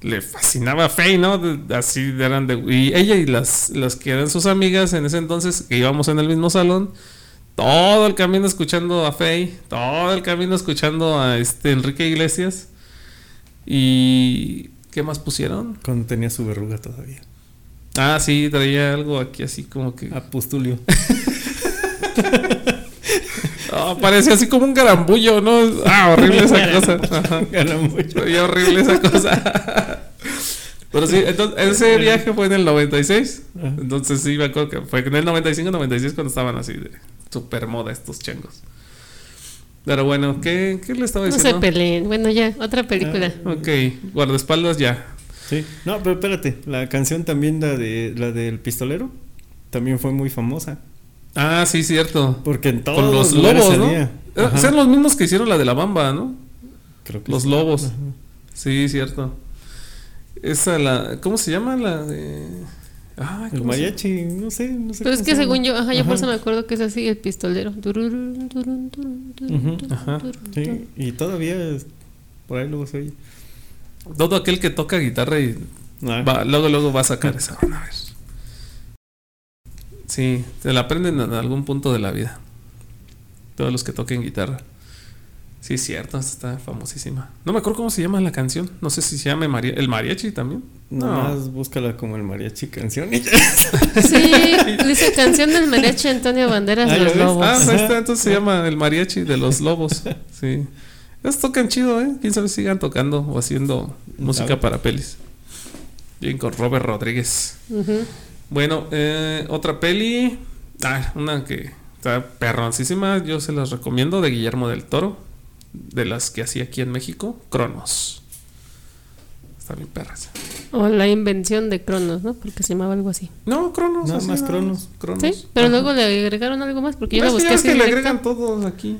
le fascinaba Faye, ¿no? De- así eran de... Y ella y las, las que eran sus amigas en ese entonces, que íbamos en el mismo salón, todo el camino escuchando a Faye, todo el camino escuchando a este Enrique Iglesias. Y... ¿Qué más pusieron? Cuando tenía su verruga todavía. Ah, sí, traía algo aquí así como que... Apustulio. Ah, parecía así como un garambullo, ¿no? Ah, horrible esa cosa. Ajá. Garambucho. Veía horrible esa cosa. Pero sí, entonces ese viaje fue en el 96. Ajá. Entonces sí, me acuerdo que fue en el 95, 96 cuando estaban así de super moda estos changos. Pero bueno, ¿qué, qué le estaba No se diciendo? peleen. Bueno, ya, otra película. ok, guardaespaldas ya. Sí. No, pero espérate. La canción también, la, de, la del pistolero, también fue muy famosa. Ah, sí, cierto. Porque en todos Con los lugares lobos, ¿no? salía. Eh, Ajá. Los mismos que hicieron la de la bamba, ¿no? Creo que Los sí. lobos. Ajá. Sí, cierto. Esa la. ¿Cómo se llama? La de. Ay, El ¿cómo se- mariachi, no sé, no sé. Pero es que se según llama. yo, ajá, yo por eso me acuerdo que es así, el pistolero. Ajá. Sí, y todavía es- por ahí luego se oye. Todo aquel que toca guitarra y Ah, va- luego luego va a sacar esa. A ver. Sí, se la aprenden en algún punto de la vida. Todos los que toquen guitarra. Sí, es cierto, esta está famosísima. No me acuerdo cómo se llama la canción. No sé si se llama el mariachi también. Nomás búscala como el mariachi canción. y ya. Sí, dice canción del mariachi Antonio Banderas Ah, de ¿ya los ves? Lobos. Ah, ahí está, entonces se llama el mariachi de los lobos. Sí. Ellos tocan chido, ¿eh? Quién sabe si sigan tocando o haciendo música para pelis. Bien con Robert Rodríguez. Bueno, eh, otra peli. Ah, una que está perroncísima. Yo se las recomiendo de Guillermo del Toro. De las que hacía aquí en México. Cronos. Está bien perras. O la invención de Cronos, ¿no? Porque se llamaba algo así. No, Cronos. Nada más Cronos. Cronos. Sí, pero Ajá. luego le agregaron algo más porque yo la Es que busqué así ves que le agregan todos aquí.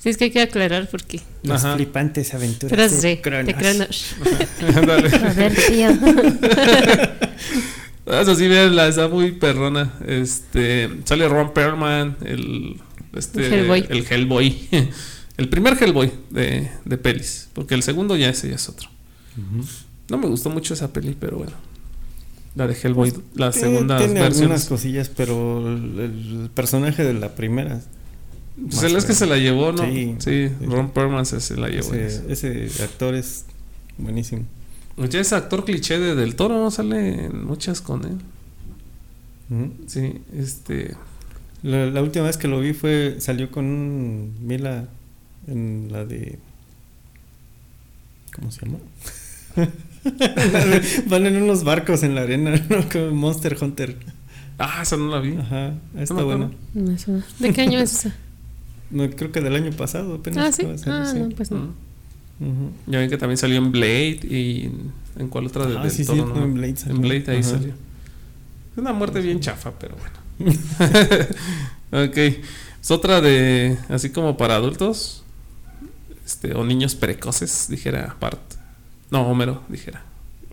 Sí, es que hay que aclarar porque. Las Ajá. flipantes aventuras de de, Cronos. de Cronos. A ver, tío. Eso sí, véanla, está muy perrona. Este, sale Ron Perlman, el, este, El Hellboy. el Hellboy. El primer Hellboy de, de pelis. Porque el segundo ya ese ya es otro. No me gustó mucho esa peli, pero bueno. La de Hellboy, las Tiene- segundas Tiene algunas versiones. cosillas, pero el, el personaje de la primera, Pues él es que se la llevó, ¿no? Sí, Sí. Ron Perlman se, se la llevó. ese, ese actor es buenísimo. Pues ya es actor cliché de Del Toro, ¿no? Sale en muchas con él. Sí, este. La, la última vez que lo vi fue, salió con un Mila en la de... ¿Cómo se llama? De- Van en unos barcos en la arena, ¿no? Como Monster Hunter. Ah, esa no la vi. Ajá, está No buena. No, no. ¿De qué año es esa? No, creo que del año pasado apenas. Ah, sí. Ah, sí. no, pues no. Ya ven que también salió en Blade y en, ¿en cuál otra de Ah, Del sí, Toro, sí, no? en Blade salió. En Blade ahí Ajá. salió. Es una muerte bien chafa, pero bueno. ok. Es otra de así como para adultos. Este, o niños precoces, dijera Bart. No, Homero, dijera.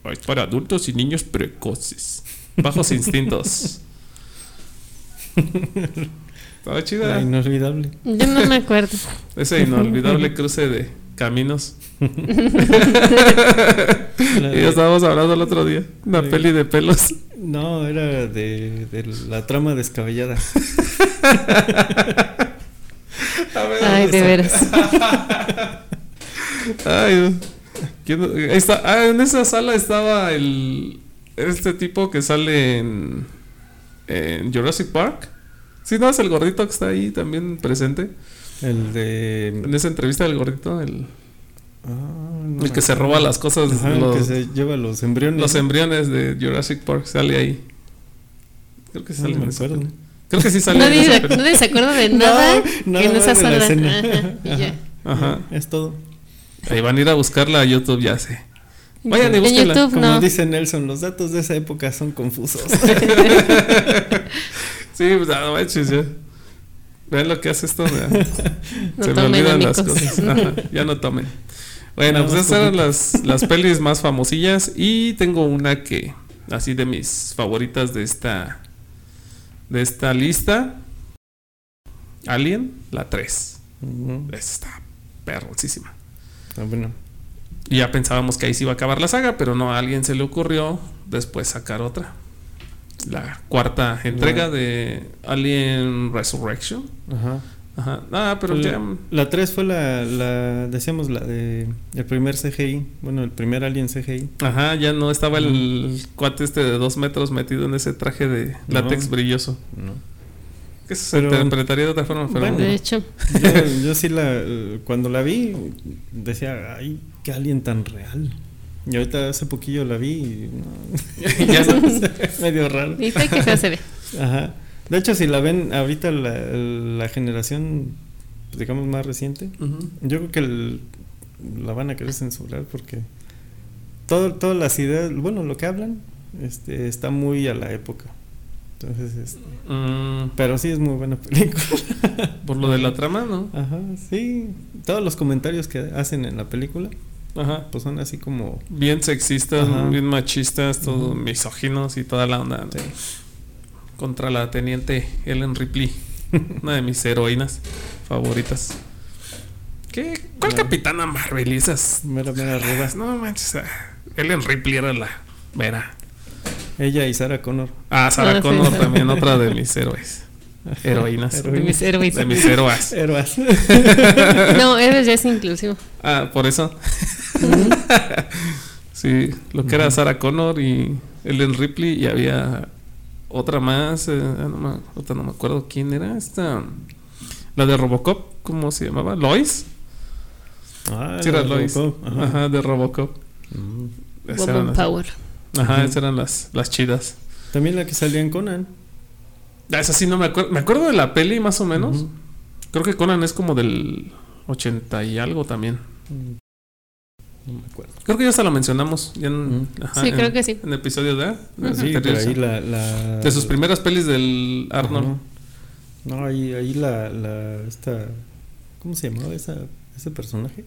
Ay, para adultos y niños precoces. Bajos instintos. Estaba chida. La inolvidable. Yo no me acuerdo. Ese inolvidable cruce de Caminos. La Y ya estábamos hablando el otro día. Una peli de pelos. No, era de, de la trama descabellada. Ay, de veras. Ay, ¿quién- ahí está. Ah, en esa sala estaba el. Este tipo que sale en. En Jurassic Park. Sí, no, es el gordito que está ahí también presente. El de. En esa entrevista del gordito, el, Ah, no el me que se roba las cosas, Ajá, el los, que se lleva los embriones. los embriones de Jurassic Park, sale ahí. Creo que No sale me en esa acuerdo. Creo que sí sale Nadie, se- peli. nadie se acuerda de No, nada la sala. escena. Ajá, y Ajá. ya. Ajá. Es todo. Ahí van a ir a buscarla a YouTube, ya sé. Vayan y en búsquenla. YouTube Como no. dice Nelson, los datos de esa época son confusos. Sí, pues no manches, ya. Vean lo que hace esto. No Se me tomen, olvidan las cosas. Ajá, ya no tomen. Bueno, pues esas eran las, las pelis más famosillas. Y tengo una que, así de mis favoritas de esta, de esta lista. Alien, la 3. Ujú. Esa está perrosísima. Ah, bueno. Y ya pensábamos que ahí se iba a acabar la saga, pero no, a alguien se le ocurrió después sacar otra. La cuarta entrega de Alien Resurrection. Ajá. Ajá. Ah, pero Fue ya. la, la 3 fue la, la, decíamos, la de el primer CGI. Bueno, el primer Alien CGI. Ajá, ya no estaba el cuate este de dos metros metido en ese traje de látex No. brilloso. ¿no? Que eso se Pero- interpretaría de otra forma, pero Bueno. De hecho, Yo, yo sí la, cuando la vi, decía, ay, qué Alien tan real. Y ahorita hace poquillo la vi y no, ya medio raro. y que se ve. Ajá. De hecho, si la ven ahorita la, la generación, pues, digamos, más reciente, yo creo que el- la van a querer censurar porque todo, todas las ideas, bueno, lo que hablan, este, está muy a la época. Entonces, este, Mm, pero sí es muy buena película. por lo de la trama, ¿no? Ajá, sí. Todos los comentarios que hacen en la película, Ajá. pues son así como... Bien sexistas, Ajá. bien machistas, todo misóginos y toda la onda. ¿no? Sí. Contra la teniente Ellen Ripley, una de mis heroínas favoritas. ¿Qué? ¿Cuál capitana Marvel esas? Mera, mera ruda. No manches, ah, Ellen Ripley era la vera. Ella y Sarah Connor. Ah, Sarah Ah, sí. Connor también, otra de mis héroes. Heroínas. De mis héroes. De mis héroes. Héroes. No, héroes ya es inclusivo. Ah, por eso. sí, lo que era Sarah Connor y Ellen Ripley y había otra más, eh, ah, no, me, ahorita no me acuerdo quién era esta, la de Robocop, ¿cómo se llamaba? Lois. Ah, Sí, era Lois. Robocop, Ajá. Ajá. de Robocop. Mm. Esas eran Woman las- Power. Ajá, esas eran las, las chidas. También la que salía en Conan. Ah, esa sí no me acuerdo. Me acuerdo de la peli más o menos. Creo que Conan es como del 80 y algo también. Mm. No me acuerdo. Creo que ya hasta lo mencionamos. Ya en, Ujú. ajá, Sí, en- creo que sí. En episodios de, Sí, pero ahí la, la- de sus primeras pelis del Arnold. No, ahí, ahí la, la, esta, ¿cómo se llamaba esa, ese personaje?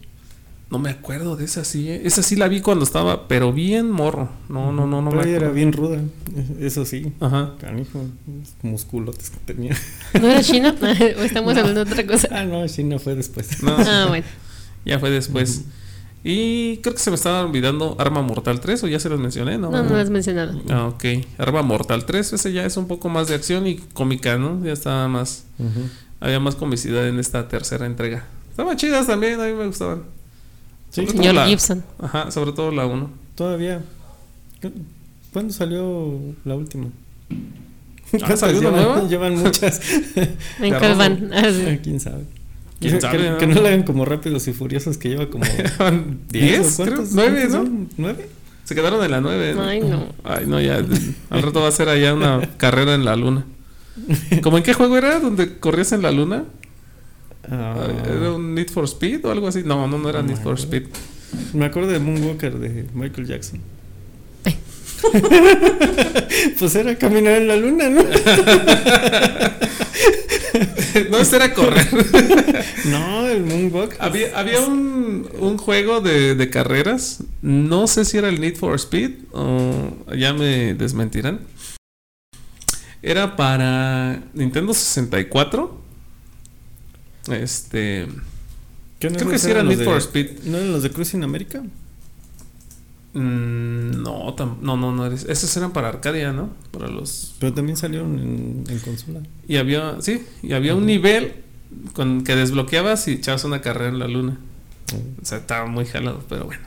No me acuerdo de esa sí. eh. Esa sí la vi cuando estaba, pero bien morro. No, no, no, no Pero me ella era acuerdo. bien ruda, eso sí. Ajá. Canijo, musculotes que tenía. ¿No era China? ¿O estamos hablando de otra cosa? Ah, no, no fue después. No, Ah, bueno. ya fue después. Y creo que se me estaba olvidando Arma Mortal 3, o ya se los mencioné, ¿no? No, no lo has mencionado. Ah, ok. Arma Mortal 3, ese ya es un poco más de acción y cómica, ¿no? Ya estaba más. Había más comicidad en esta tercera entrega. Estaban chidas también, a mí me gustaban. Sí, Sobre Señor la- Gibson. Ajá, sobre todo la 1. todavía. ¿Cuándo salió la última? Ah, ¿salió una llevan? nueva? Llevan muchas. En De cuál van. Sí. ¿Quién sabe? ¿Quién que, sabe, que- no? que no la hagan como rápidos y furiosos que lleva como 10, ¿o creo. cuántos- 9, cuántos ¿no? son? ¿Nueve? Se quedaron en la 9. Ay, no. Ay, no, ya. Al rato va a ser allá una carrera en la luna. ¿Cómo en qué juego era? ¿Donde corrías en la luna? Ah, ¿Era un Need for Speed o algo así? No, no, no era Need for. Speed. Me acuerdo de Moonwalker de Michael Jackson. Ay. pues era caminar en la luna, ¿no? No, ese era correr. no, el Moonwalk. había había un, un juego de, de carreras. No sé si era el Need for Speed o ya me desmentirán. Era para Nintendo 64. Este. ¿Qué no Creo que sí los Need de- for Speed. ¿No eran los de Cruising America? Mm, no, tam- no, no, no. eres- Esos eran para Arcadia, ¿no? Para los. Pero también salieron en, en consola. Y había, sí, y había un nivel con que desbloqueabas y echabas una carrera en la luna. O sea, estaba muy jalado, pero bueno.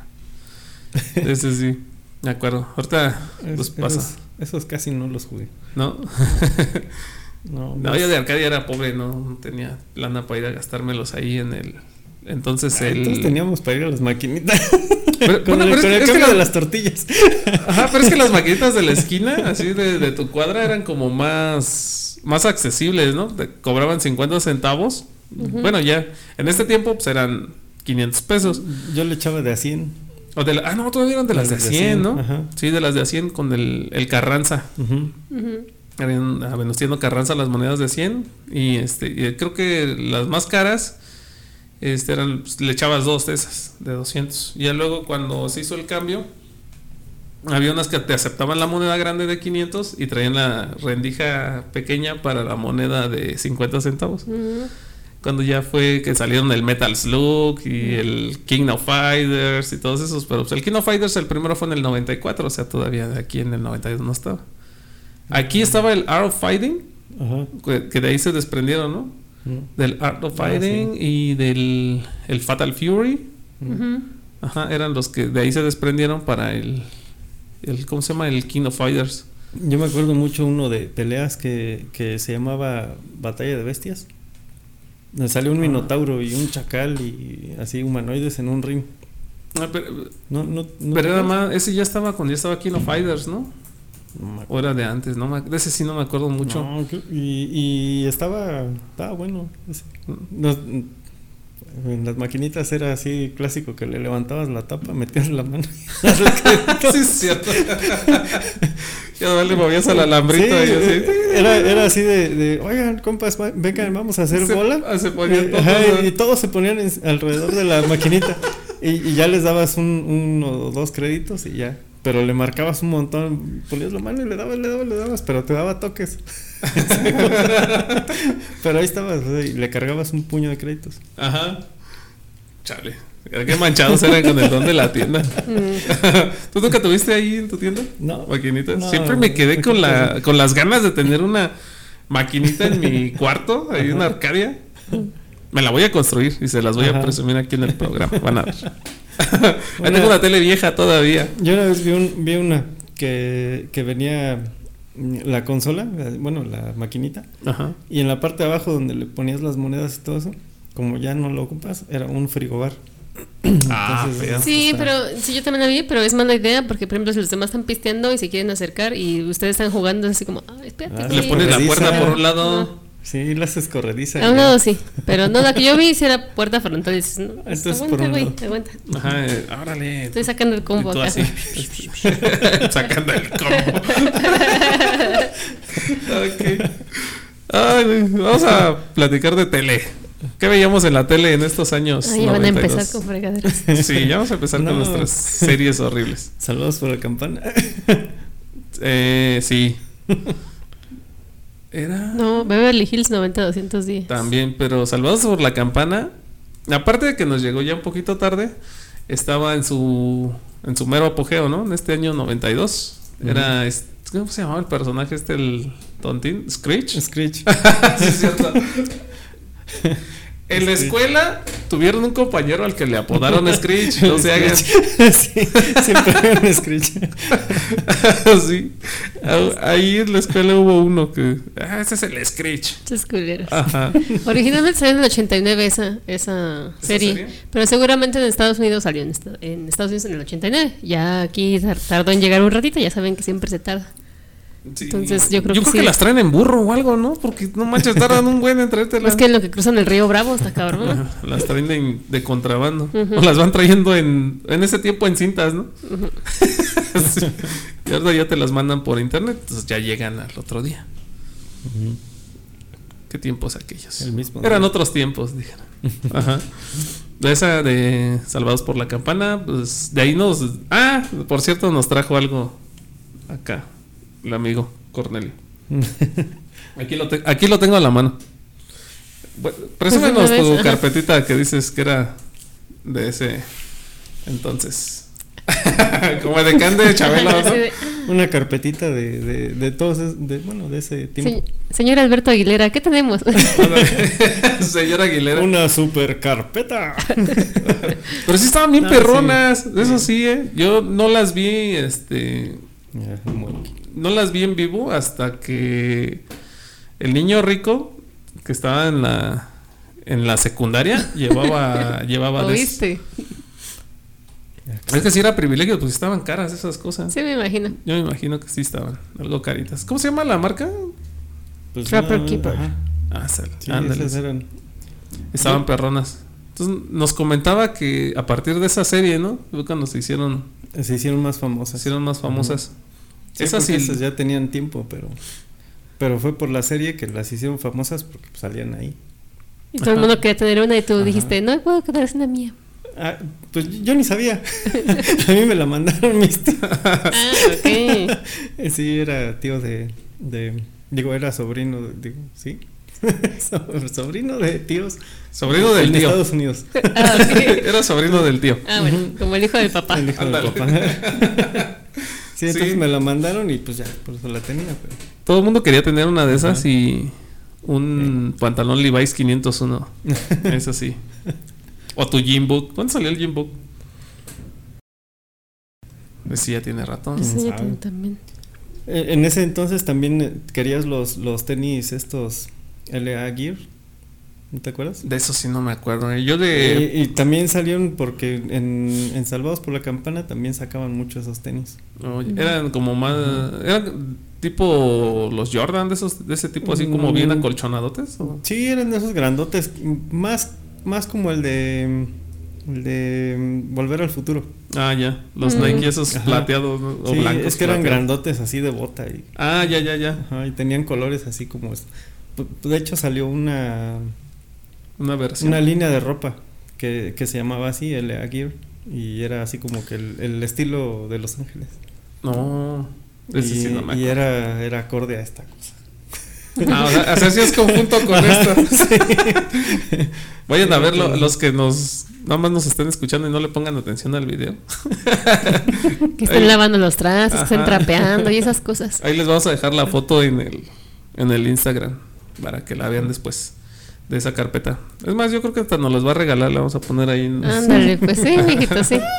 Ese sí, me acuerdo. Ahorita Es- los pasa, esos, esos casi no los jugué. ¿no? No, No, yo de Arcadia era pobre, no, no tenía lana para ir a gastármelos ahí en el. Entonces Ah, el. Entonces teníamos para ir a las maquinitas. Pero- con bueno, el, pero es con que- el es que la- de las tortillas. Ajá, pero es que las maquinitas de la esquina, así de, de tu cuadra, eran como más, más accesibles, ¿no? Te cobraban 50 centavos. Bueno, ya, en este tiempo pues eran 500 pesos. Yo le echaba de a 100. O de la- ah, no, todavía eran de las de 100, ¿no? Ajá. Sí, de las de a 100 con el, el Carranza. Ujú. Ujú. Habían a Venustiano Carranza las monedas de 100. Y este y creo que las más caras este eran, pues, le echabas dos de esas, de 200. Ya luego cuando se hizo el cambio, había unas que te aceptaban la moneda grande de 500 y traían la rendija pequeña para la moneda de 50 centavos. Cuando ya fue que salieron el Metal Slug y el King of Fighters y todos esos. Pero pues, el King of Fighters, el primero fue en el 94, o sea, todavía aquí en el 92 no estaba. Aquí estaba el Art of Fighting, que de ahí se desprendieron, ¿no? Ujú. Del Art of Ah, Fighting y del el Fatal Fury. Ajá, eran los que de ahí se desprendieron para el, el ¿cómo se llama? El King of Fighters. Yo me acuerdo mucho uno de peleas que, que se llamaba Batalla de Bestias. Donde salió un Ah. minotauro y un chacal y así humanoides en un ring. Ah, pero No, no, no pero era más, ese ya estaba cuando ya estaba King of Fighters, ¿no? O era de antes, no de ese sí no me acuerdo mucho. No, y, y estaba, estaba bueno. ese. Nos- en las maquinitas era así clásico que le levantabas la tapa, metías la mano. sí, es cierto. ya le movías al alambrito Sí, y así. Era, era así de, de, oigan, compas, vengan, vamos a hacer Se- bola. ah, se Eh, todos, ajá, ¿no? y todos se ponían en- alrededor de la maquinita. y, y ya les dabas un, uno o dos créditos y ya. Pero le marcabas un montón, ponías la mano y le dabas, le dabas, le dabas, pero te daba toques. pero ahí estabas, y le cargabas un puño de créditos. Ajá. Chale. Qué manchados eran con el don de la tienda. ¿Tú nunca tuviste ahí en tu tienda? No. Maquinitas. No, Siempre me quedé con la con las ganas de tener una maquinita en mi cuarto, ahí en Arcadia. Me la voy a construir y se las voy a presumir aquí en el programa. Van a ver. Una- tengo una tele vieja todavía. Yo una vez vi, un, vi una que, que venía la consola, la- bueno, la maquinita, Ajá. y en la parte de abajo donde le ponías las monedas y todo eso, como ya no lo ocupas, era un frigobar. Ah, Entonces, feo. Sí, está- pero sí, yo también la vi, pero es mala idea porque, por ejemplo, si los demás están pisteando y se quieren acercar y ustedes están jugando, es así como, "Ay, espérate. Ah, Le sí". pones la puerta por un lado. Sí, las escorredizas. A un lado sí, pero no, la que yo vi sí era puerta frontal. y dices, no, pues, Entonces, por aguanta, güey, aguanta. Ajá, órale. Estoy sacando el combo acá. así. Sacando el combo. Ok. Ay, vamos a platicar de tele. ¿Qué veíamos en la tele en estos años? Ahí van a 92? empezar con fregaderas. Sí, ya vamos a empezar con No. nuestras series horribles. Saludos por la campana. Eh, sí. Era No, Beverly Hills 90-210. también, pero Salvados por la Campana, aparte de que nos llegó ya un poquito tarde, estaba en su en su mero apogeo, ¿no? En este año 92. Era, ¿cómo se llamaba el personaje este, el tontín? Screech. Screech. sí, es cierto. En la escuela tuvieron un compañero al que le apodaron Screech, no se hagan. sí, siempre un Screech. sí. Ah, Ahí en la escuela hubo uno que. Ah, ese es el Screech. Culeras. Ajá. Originalmente salió en el 89 esa, esa serie, serie? pero seguramente en Estados Unidos salió en, esta- en Estados Unidos en el 89. Ya aquí tar- tardó en llegar un ratito, ya saben que siempre se tarda. Sí. Entonces, yo creo que sí. las traen en burro o algo, ¿no? Porque no manches, tardan un buen en traértelas. Es que en lo que cruzan el río Bravo está cabrón. Ajá, Las traen de, de contrabando. O las van trayendo en, en ese tiempo en cintas, ¿no? Sí. Y ahora ya te las mandan por internet, entonces ya llegan al otro día. ¿Qué tiempos aquellos? El mismo. Eran otros tiempos, dijeron. Ajá. De esa de Salvados por la Campana, pues de ahí nos. Ah, por cierto, nos trajo algo acá, el amigo Cornelio. Aquí lo, te- aquí lo tengo a la mano. Bueno, presúmenos Pues una tu carpetita que dices que era de ese entonces. Como de can de Chabelo, ¿no? Una carpetita de, de, de todos, de, bueno, de ese tiempo. "Se- señor Alberto Aguilera, ¿qué tenemos? Señor Aguilera. Una super carpeta. Pero sí estaban bien Ah, perronas, sí. eso sí, ¿eh? Yo no las vi, este, no las vi en vivo hasta que el niño rico que estaba en la en la secundaria llevaba llevaba ¿Oíste? es que si era privilegio pues estaban caras esas cosas Sí, me imagino. yo me imagino que sí estaban algo caritas cómo se llama la marca Pues, Trapper no, Keeper. ajá. ah sal- Sí, esas eran. estaban perronas entonces nos comentaba que a partir de esa serie no fue cuando se hicieron Se hicieron más se famosas. hicieron más famosas Sí, esas sí esas ya tenían tiempo, pero pero fue por la serie que las hicieron famosas porque salían ahí. Y todo el Ajá. mundo quería tener una y tú Ajá. dijiste, no puedo quedar sin la mía. Ah, pues yo ni sabía. A mí me la mandaron mis tíos. Ah, ok. Sí, era tío de, de digo, era sobrino, de- digo, sí. So- sobrino de tíos. sobrino del en tío Estados Unidos. Ah, ok. era sobrino del tío Ah, bueno, como el hijo del papá. El hijo del papá. Sí, entonces Sí. me la mandaron y pues ya, por eso la tenía, pero Todo el mundo quería tener una de esas Ajá. y un pantalón Levi's 501. Eso sí. O tu book. ¿Cuándo salió el book? Pues sí, ya tiene. ¿Quién Sí, tengo también. En ese entonces también eh, querías los, los tenis estos LA Gear. ¿No te acuerdas? De eso sí no me acuerdo. ¿eh? Yo de... Y, y también salieron porque en, en Salvados por la Campana también sacaban mucho esos tenis. oye, eran como más... Eran tipo los Jordan, de esos de ese tipo así como bien Mm. acolchonadotes. ¿o? Sí, eran de esos grandotes, más, más como el de el de Volver al Futuro. Ah, ya. Los Mm. Nike esos Ajá. plateados ¿no? o sí, blancos. es que eran plateados. grandotes así de bota y, Ah, ya, ya, ya. ajá, y tenían colores así como es- Pu- De hecho salió una Una versión. una línea de ropa que, que se llamaba así, LA Gear y era así como que el, el estilo de Los Ángeles. No. Ese y sí no me y era era acorde a esta cosa. Ah, o sea, o sea, sí es conjunto con esto. Vayan a verlo, los que nos nada más nos estén escuchando y no le pongan atención al video. Que estén Ahí- lavando los trastes, que estén trapeando y esas cosas. Ahí les vamos a dejar la foto en el en el Instagram para que la vean después de esa carpeta. Es más, yo creo que hasta nos los va a regalar, la vamos a poner ahí en Ándale, pues sí, mijito, sí.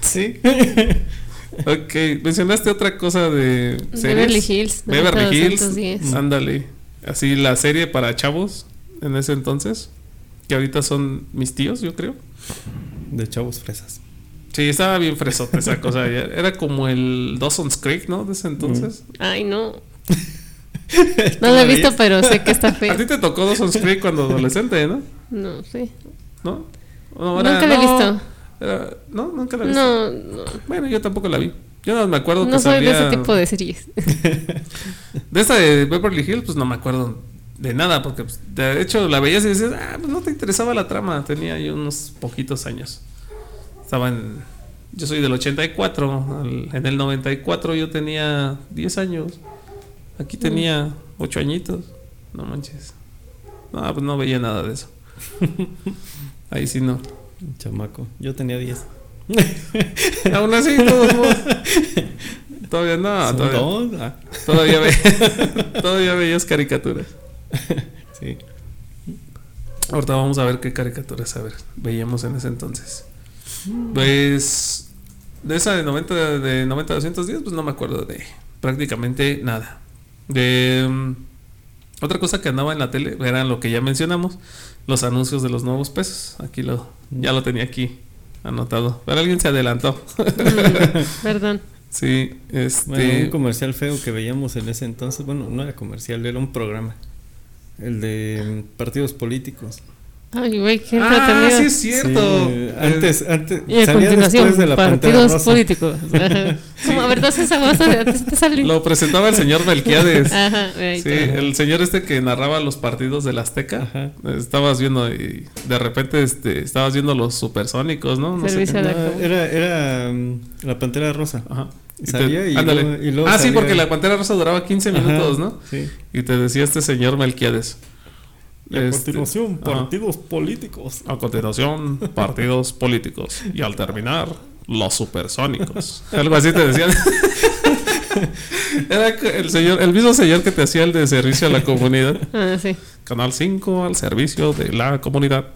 Sí. Ok, mencionaste otra cosa de series. Beverly Hills. Beverly Hills. 90210. Ándale. Así la serie para chavos en ese entonces, que ahorita son mis tíos, yo creo. De chavos fresas. Sí, estaba bien fresota esa cosa. Era como el Dawson's Creek, ¿no? De ese entonces. Ay, no. No lo he visto, pero sé que está A feo. ti te tocó Dawson's Creek cuando adolescente, ¿no? No, sí. ¿No? Nunca la he visto. era- no, nunca la he visto. No, no. Bueno, yo tampoco la vi. Yo no me acuerdo No que soy de ese tipo de series. De esta de Beverly Hills, pues no me acuerdo de nada, porque pues, de hecho la veías y decías, ah, pues no te interesaba la trama. Tenía yo unos poquitos años. Estaba en. Yo soy del 84. al- en el 94 yo tenía 10 años. Aquí tenía 8 añitos. No manches. No, pues no veía nada de eso. Ahí sí no. Chamaco. Yo tenía 10. Aún así, todos. Todavía no, todavía. Ah, todavía, ve- todavía veías caricaturas. sí. Ahorita vamos a ver qué caricaturas a ver, veíamos en ese entonces. Pues de esa de 90 de 90 a 210 pues no me acuerdo de prácticamente nada. De mm, otra cosa que andaba en la tele era lo que ya mencionamos, los anuncios de los nuevos pesos. Aquí lo ya lo tenía aquí anotado. Pero alguien se adelantó. Mm, Perdón. Sí, este Bueno, un comercial feo que veíamos en ese entonces, bueno, no era comercial, era un programa. El de mm, partidos políticos. Ay, güey, qué Ah, sí es cierto. Sí, antes, antes, Y a salía continuación, después de la Pantera partidos Rosa. políticos. Como, a ver, entonces esa voz de antes te sale. Lo presentaba el señor Melquiades. Ajá, Sí, el señor este que narraba los partidos del Azteca. Ajá. Estabas viendo y de repente este, estabas viendo los supersónicos, ¿no? No sé Servicio qué. de- No, era era mm, la Pantera Rosa. Ajá. Y te- Salía y ándale. luego- y luego ah, sí, porque la Pantera Rosa duraba 15 minutos, Ajá, ¿no? Sí. Y te decía este señor Melquiades. Y a Este, continuación, ajá. partidos políticos. A continuación, partidos políticos. Y al terminar, los supersónicos. Algo así te decían. Era el señor, el mismo señor que te hacía el de servicio a la comunidad. Ah, sí. Canal 5 al servicio de la comunidad.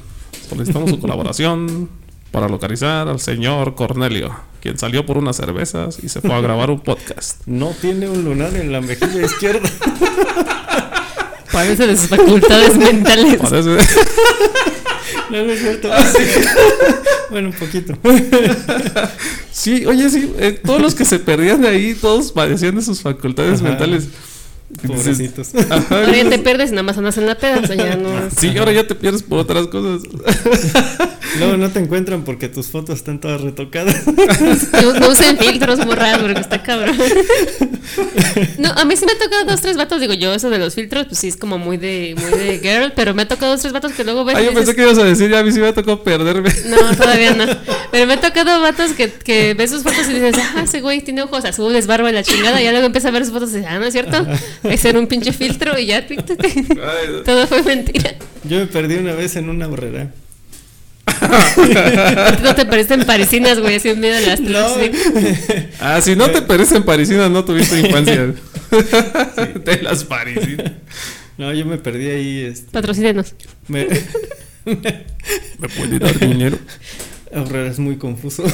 Solicitamos su colaboración para localizar al señor Cornelio, quien salió por unas cervezas y se fue a grabar un podcast. No tiene un lunar en la mejilla izquierda. Parece de sus facultades mentales. Parece- No, no es cierto. bueno, un poquito. Sí, oye, sí, eh, todos los que se perdían de ahí, todos padecían de sus facultades Ajá. mentales. Pobrecitos. Ajá, Ahora ya te pierdes y nada más andas en la peda, o sea, ya no es- Sí, ahora ya te pierdes por otras cosas. Luego no te encuentran porque tus fotos están todas retocadas. No, no usen filtros borrados porque está cabrón. No, a mí sí me ha tocado dos, tres vatos. Digo, yo eso de los filtros, pues sí es como muy de, muy de girl, pero me ha tocado dos, tres vatos que luego ves. Ah, yo dices, pensé que ibas a decir, ya a mí sí me tocó perderme. No, todavía no. Pero me ha tocado vatos que, que ves sus fotos y dices, ah, ese güey tiene ojos azules, barba y la chingada. Y ya luego empieza a ver sus fotos y dices, ah, no es cierto. Ese era un pinche filtro y ya todo fue mentira. Yo me perdí una vez en una horrera. No te perdiste en parisinas, güey, así en medio de las No. sí. Ah, si no te parecen en parisinas, no tuviste infancia. De las parisinas. No, yo me perdí ahí. Este, Patrocínenos. me, ¿Me puede dar dinero? Horrera es muy confuso.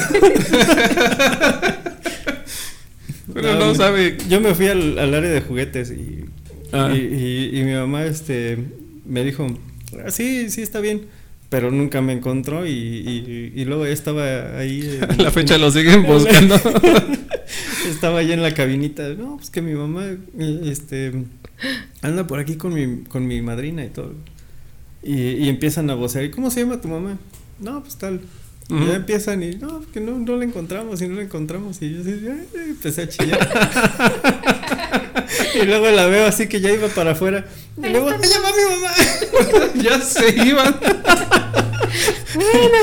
Pero No, no me- sabe. Yo me fui al, al área de juguetes y, Ah. y, y- y mi mamá este, me dijo, "Ah, sí, sí está bien, pero nunca me encontró y, y- luego ya estaba ahí. En- la fecha lo siguen buscando. Estaba allá en la cabinita. No, pues que mi mamá eh, este, anda por aquí con mi, con mi madrina y todo. Y, y empiezan a vocear. ¿Y cómo se llama tu mamá? No, pues tal. Ya empiezan y no, que no, no la encontramos y no la encontramos. Y yo así, ay, empecé a chillar. y luego la veo así que ya iba para afuera. Y luego, ¡ay, llama a mi mamá! ya se iban. Bueno,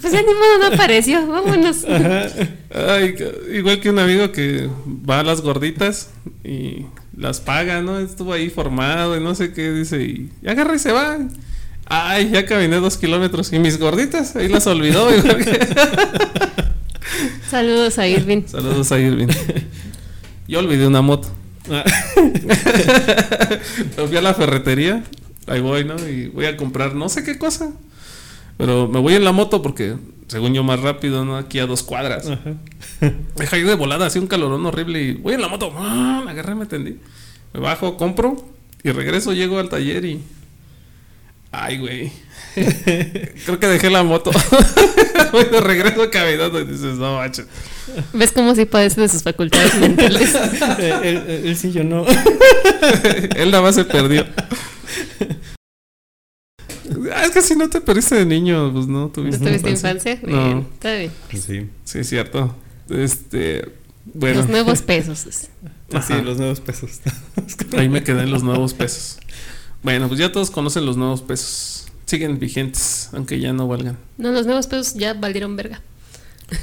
pues ya ni modo no apareció. Vámonos. Ajá. Ay, igual que un amigo que va a las gorditas y las paga, ¿no? Estuvo ahí formado y no sé qué, dice, y agarra y se va. Ay, ya caminé dos kilómetros y mis gorditas, ahí las olvidó. igual que- Saludos a Irving. Saludos a Irving. Yo olvidé una moto. Me fui a la ferretería, ahí voy, ¿no? Y voy a comprar no sé qué cosa. Pero me voy en la moto porque, según yo, más rápido, ¿no? Aquí a dos cuadras. ajá. Me caí de volada, así un calorón horrible y voy en la moto. ¡ah! Me agarré, me tendí. Me bajo, compro y regreso, llego al taller y. Ay, güey. Creo que dejé la moto. De regreso caminando y dices, no manches. ¿Ves cómo sí padece de sus facultades mentales? Eh, él, él- él sí, yo no. Él nada más se perdió. Ah, es que si no te perdiste de niño, pues no ¿No tuviste tuviste infancia? No. Bien, está bien. Sí. Sí, es cierto. Este. Bueno, Los nuevos pesos. Ajá. los nuevos pesos. ahí me quedé en los nuevos pesos. Bueno, pues ya todos conocen los nuevos pesos. Siguen vigentes, aunque ya no valgan. No, los nuevos pesos ya valieron verga.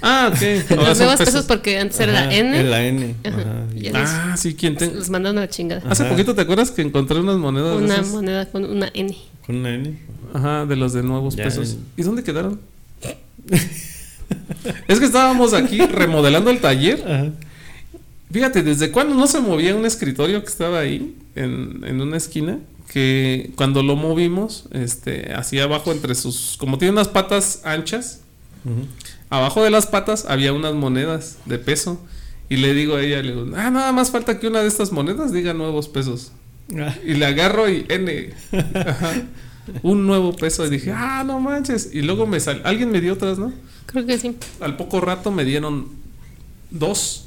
Ah, ok. Ahora Los nuevos pesos porque antes era la N. La N. Ajá. Ajá. Los- Ah, sí, ¿quién te... Los mandaron a la chingada. Hace poquito te acuerdas que encontré unas monedas de Una esas? moneda con una N. Con una N. Ajá, de los de nuevos Ya, pesos. en- ¿Y dónde quedaron? es que estábamos aquí remodelando el taller. Ajá. Fíjate, ¿desde cuándo no se movía un escritorio que estaba ahí en, en una esquina? Que cuando lo movimos, este, así abajo entre sus, como tiene unas patas anchas, abajo de las patas había unas monedas de peso. Y le digo a ella, le digo, ah, nada más falta que una de estas monedas diga nuevos pesos. Ah, Y le agarro y N. Ajá. Un nuevo peso. Y dije, ah, no manches. Y luego me sal, alguien me dio otras, ¿no? Creo que sí. Al poco rato me dieron dos.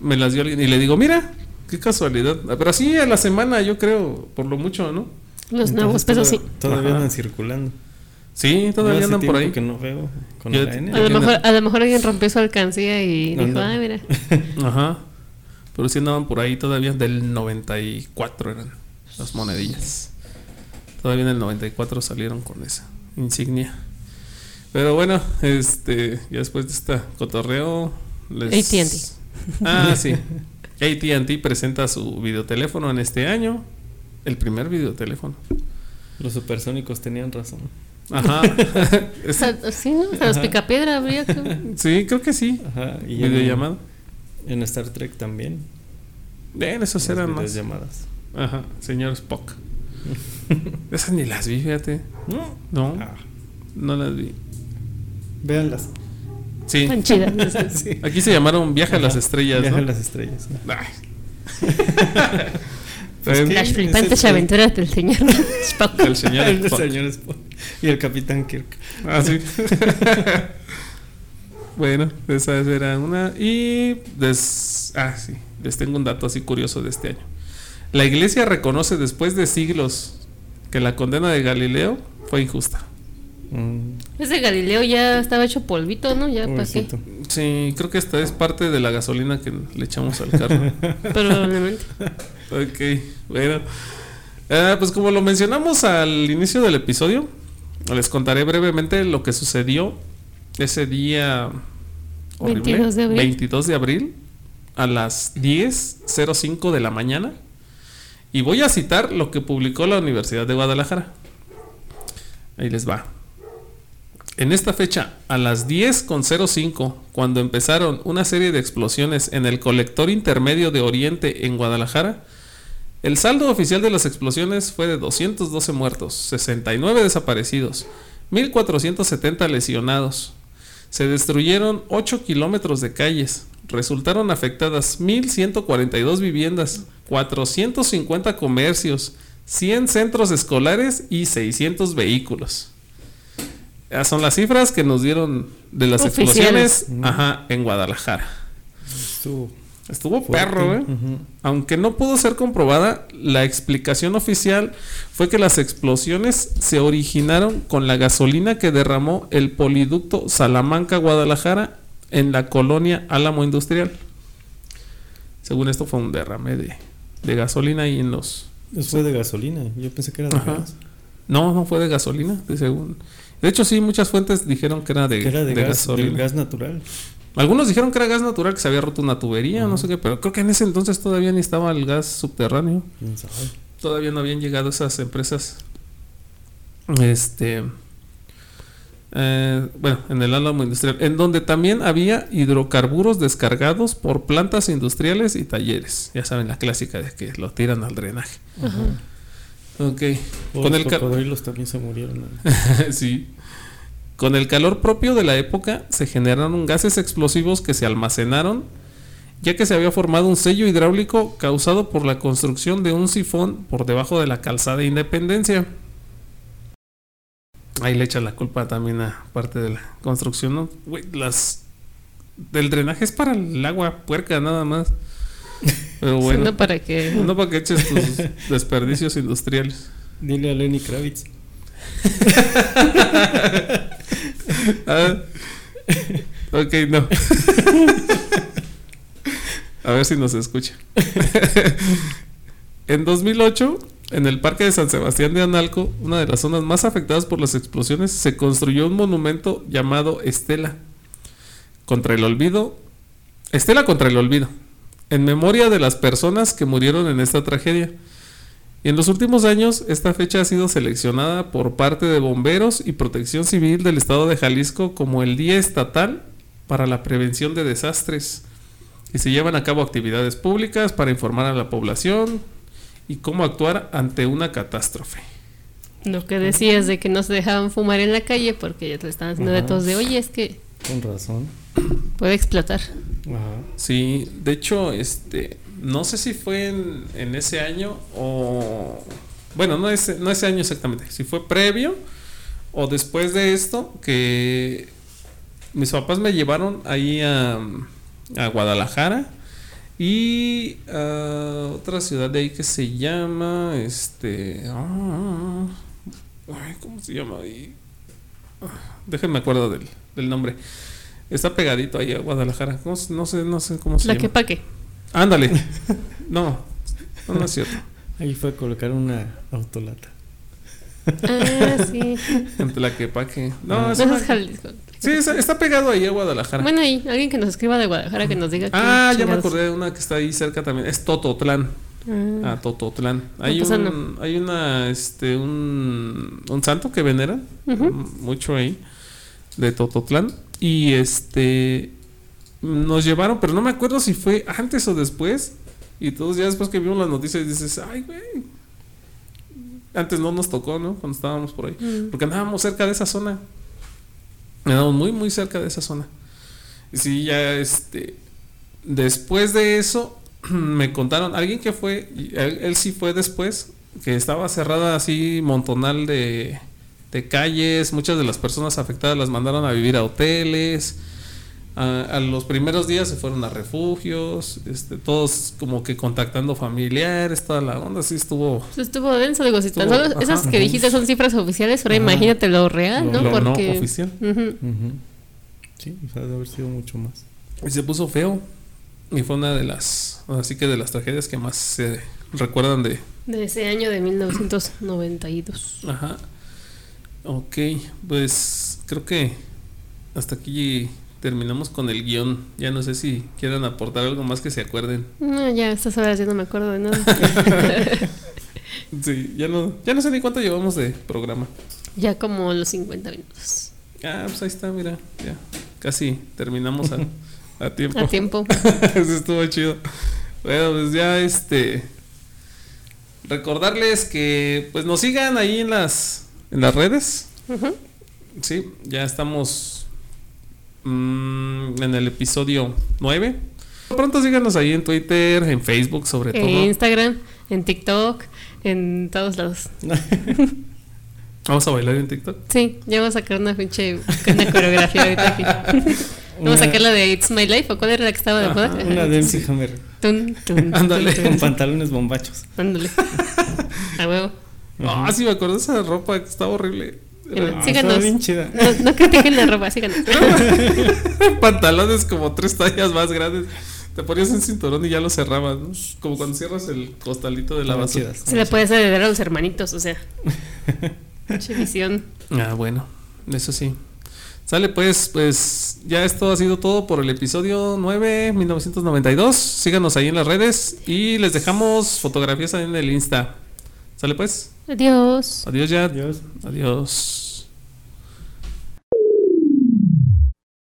Me las dio alguien y le digo, mira, qué casualidad. Pero así a la semana, yo creo, por lo mucho, ¿no? Los Entonces, nuevos pesos sí. toda- Todavía Ajá. andan circulando. Sí, todavía andan por ahí. que no veo con Yo- la N. A lo, mejor, a lo mejor alguien rompió su alcancía y No, dijo, no. ay, mira. Ajá. Pero sí andaban por ahí todavía. Del 94 eran las monedillas. Todavía en el 94 salieron con esa insignia. Pero bueno, este, ya después de esta cotorreo. Les... AT&T. Ah, sí. ATT presenta su videoteléfono en este año. El primer videoteléfono. Los supersónicos tenían razón. Ajá. Sí, ¿no? Los picapiedra habría que... sí, creo que sí. Ajá. Y en, Videollamada. en Star Trek también. Bien, esos las eran más. videollamadas. Ajá, señor Spock. Esas ni las vi, fíjate. No. No, Ah, no las vi. véanlas. Sí, Tan chidas. esas. Sí. aquí se llamaron Viaje a las. Estrellas, Viaje ¿no? a las estrellas. Pues. Las Es flipantes aventuras del señor Spock. El señor El Spock. señor Spock. Y el capitán Kirk. Ah, sí. bueno, esa era una. Y. des- Ah, sí. Les tengo un dato así curioso de este año. La iglesia reconoce después de siglos que la condena de Galileo fue injusta. Mm, Ese Galileo ya estaba hecho polvito, ¿no? Ya, pobrecito. Sí, creo que esta es parte de la gasolina que le echamos al carro. Probablemente. ok, bueno. Ah, pues como lo mencionamos al inicio del episodio, les contaré brevemente lo que sucedió ese día horrible, 22 de abril. 22 de abril a las 10.05 de la mañana. Y voy a citar lo que publicó la Universidad de Guadalajara. Ahí les va. En esta fecha, a las 10.05, cuando empezaron una serie de explosiones en el colector intermedio de Oriente en Guadalajara, el saldo oficial de las explosiones fue de 212 muertos, 69 desaparecidos, 1.470 lesionados. Se destruyeron 8 kilómetros de calles, resultaron afectadas 1.142 viviendas, 450 comercios, 100 centros escolares y 600 vehículos. Esas son las cifras que nos dieron de las Oficiales. explosiones ajá, en Guadalajara. Estuvo Estuvo fuerte. perro, ¿eh? Aunque no pudo ser comprobada, la explicación oficial fue que las explosiones se originaron con la gasolina que derramó el poliducto Salamanca-Guadalajara en la colonia Álamo Industrial. Según esto fue un derrame de, de gasolina ahí en los... Eso fue de gasolina. Yo pensé que era de Ajá. gas. No, no fue de gasolina, de según... De hecho sí, muchas fuentes dijeron que era de, Que era de, de gas, gasolina. gas natural. Algunos dijeron que era gas natural, que se había roto una tubería, no sé qué, pero creo que en ese entonces todavía ni estaba el gas subterráneo. ¿Quién sabe? todavía no habían llegado esas empresas. Este. eh, bueno, en el álamo industrial, en donde también había hidrocarburos descargados por plantas industriales y talleres. Ya saben la clásica de que lo tiran al drenaje. Ok. Con los el cocodrilos también se murieron. ¿no? sí. Con el calor propio de la época se generaron gases explosivos que se almacenaron, ya que se había formado un sello hidráulico causado por la construcción de un sifón por debajo de la calzada Independencia. Ahí le echan la culpa también a parte de la construcción, ¿no? Las del drenaje es para el agua puerca nada más. Pero bueno, No para que. no para que eches tus desperdicios industriales. Dile a Lenny Kravitz. Ah, ok, no. A ver si nos escucha. en 2008, en el Parque de San Sebastián de Analco, una de las zonas más afectadas por las explosiones, se construyó un monumento llamado Estela contra el olvido. Estela contra el olvido, en memoria de las personas que murieron en esta tragedia. Y en los últimos años, esta fecha ha sido seleccionada por parte de bomberos y protección civil del estado de Jalisco como el Día Estatal para la Prevención de Desastres. Y se llevan a cabo actividades públicas para informar a la población y cómo actuar ante una catástrofe. Lo que decías de que no se dejaban fumar en la calle porque ya te lo estaban haciendo todos de, oye, es que Con razón. puede explotar. Sí, de hecho, este, no sé si fue en, en ese año o, bueno, no ese, no ese año exactamente, si fue previo o después de esto que mis papás me llevaron ahí a, a Guadalajara y a otra ciudad de ahí que se llama, este, ah, ay, ¿cómo se llama ahí? Ah, Déjenme acuerdo del, del nombre. Está pegadito ahí a Guadalajara. ¿Cómo se- no sé, no sé cómo se La llama. que paque. Ándale. No, no, no es cierto. Ahí fue a colocar una autolata. Ah, sí. En Tlaquepaque. No, Ah. es No, una- es Jalisco. Sí, está, está pegado ahí a Guadalajara. Bueno, ahí, alguien que nos escriba de Guadalajara que nos diga. qué ah, ya me acordé de una que está ahí cerca también. Es Tototlán. Ah. a Tototlán. Hay un, hay una, este, un, un santo que veneran mucho ahí de Tototlán y este nos llevaron, pero no me acuerdo si fue antes o después y todos ya después que vimos las noticias dices, ay güey, antes no nos tocó, ¿no? Cuando estábamos por ahí, Mm. porque andábamos cerca de esa zona, andábamos muy muy cerca de esa zona y sí ya este después de eso me contaron alguien que fue él sí fue después que estaba cerrada así montonal de, de calles muchas de las personas afectadas las mandaron a vivir a hoteles a, a los primeros días se fueron a refugios este todos como que contactando familiares toda la onda sí estuvo estuvo denso, digo, si tan Estuvo- solo esas ajá. que dijiste son cifras oficiales, pero Ajá. imagínate lo real, ¿no? lo Porque no oficial. Sí, o sea, debe haber sido mucho más. y se puso feo y fue una de las así que de las tragedias que más se recuerdan de de ese año de 1992. Ajá. Ok, pues creo que hasta aquí terminamos con el guion. Ya no sé si quieran aportar algo más que se acuerden. No, ya a estas horas ya no me acuerdo de nada. Sí, ya no, ya no sé ni cuánto llevamos de programa. ya como los 50 minutos. Ah, pues ahí está, mira, ya casi terminamos a, a tiempo. A tiempo. Eso estuvo chido. Bueno, pues ya este recordarles que pues nos sigan ahí en las en las redes. Ujú. Sí, ya estamos mm, en el episodio 9. Pronto síganos ahí en Twitter, en Facebook sobre En todo. Instagram, en TikTok, en todos lados. Vamos a bailar en TikTok. Sí, ya voy a sacar una pinche una coreografía ahorita aquí. Vamos a sacar la de It's My Life, ¿o cuál era la que estaba de moda? Una de MC Hammer Ándale. con pantalones bombachos. Ándale. A huevo. Ah, sí, me acuerdo de esa ropa que estaba horrible. Era- Ah, Síganos. estaba bien chida. No, no critiquen la ropa, síganos. pantalones como tres tallas más grandes. Te ponías un cinturón y ya lo cerrabas, ¿no? Como cuando cierras el costalito de la basura. Se le puede heredar a los hermanitos, o sea. Pinche visión. Ah, bueno, eso sí. Sale pues, pues ya esto ha sido todo por el episodio 9, 1992. Síganos ahí en las redes y les dejamos fotografías ahí en el Insta. Sale pues. Adiós. Adiós ya. Adiós. Adiós.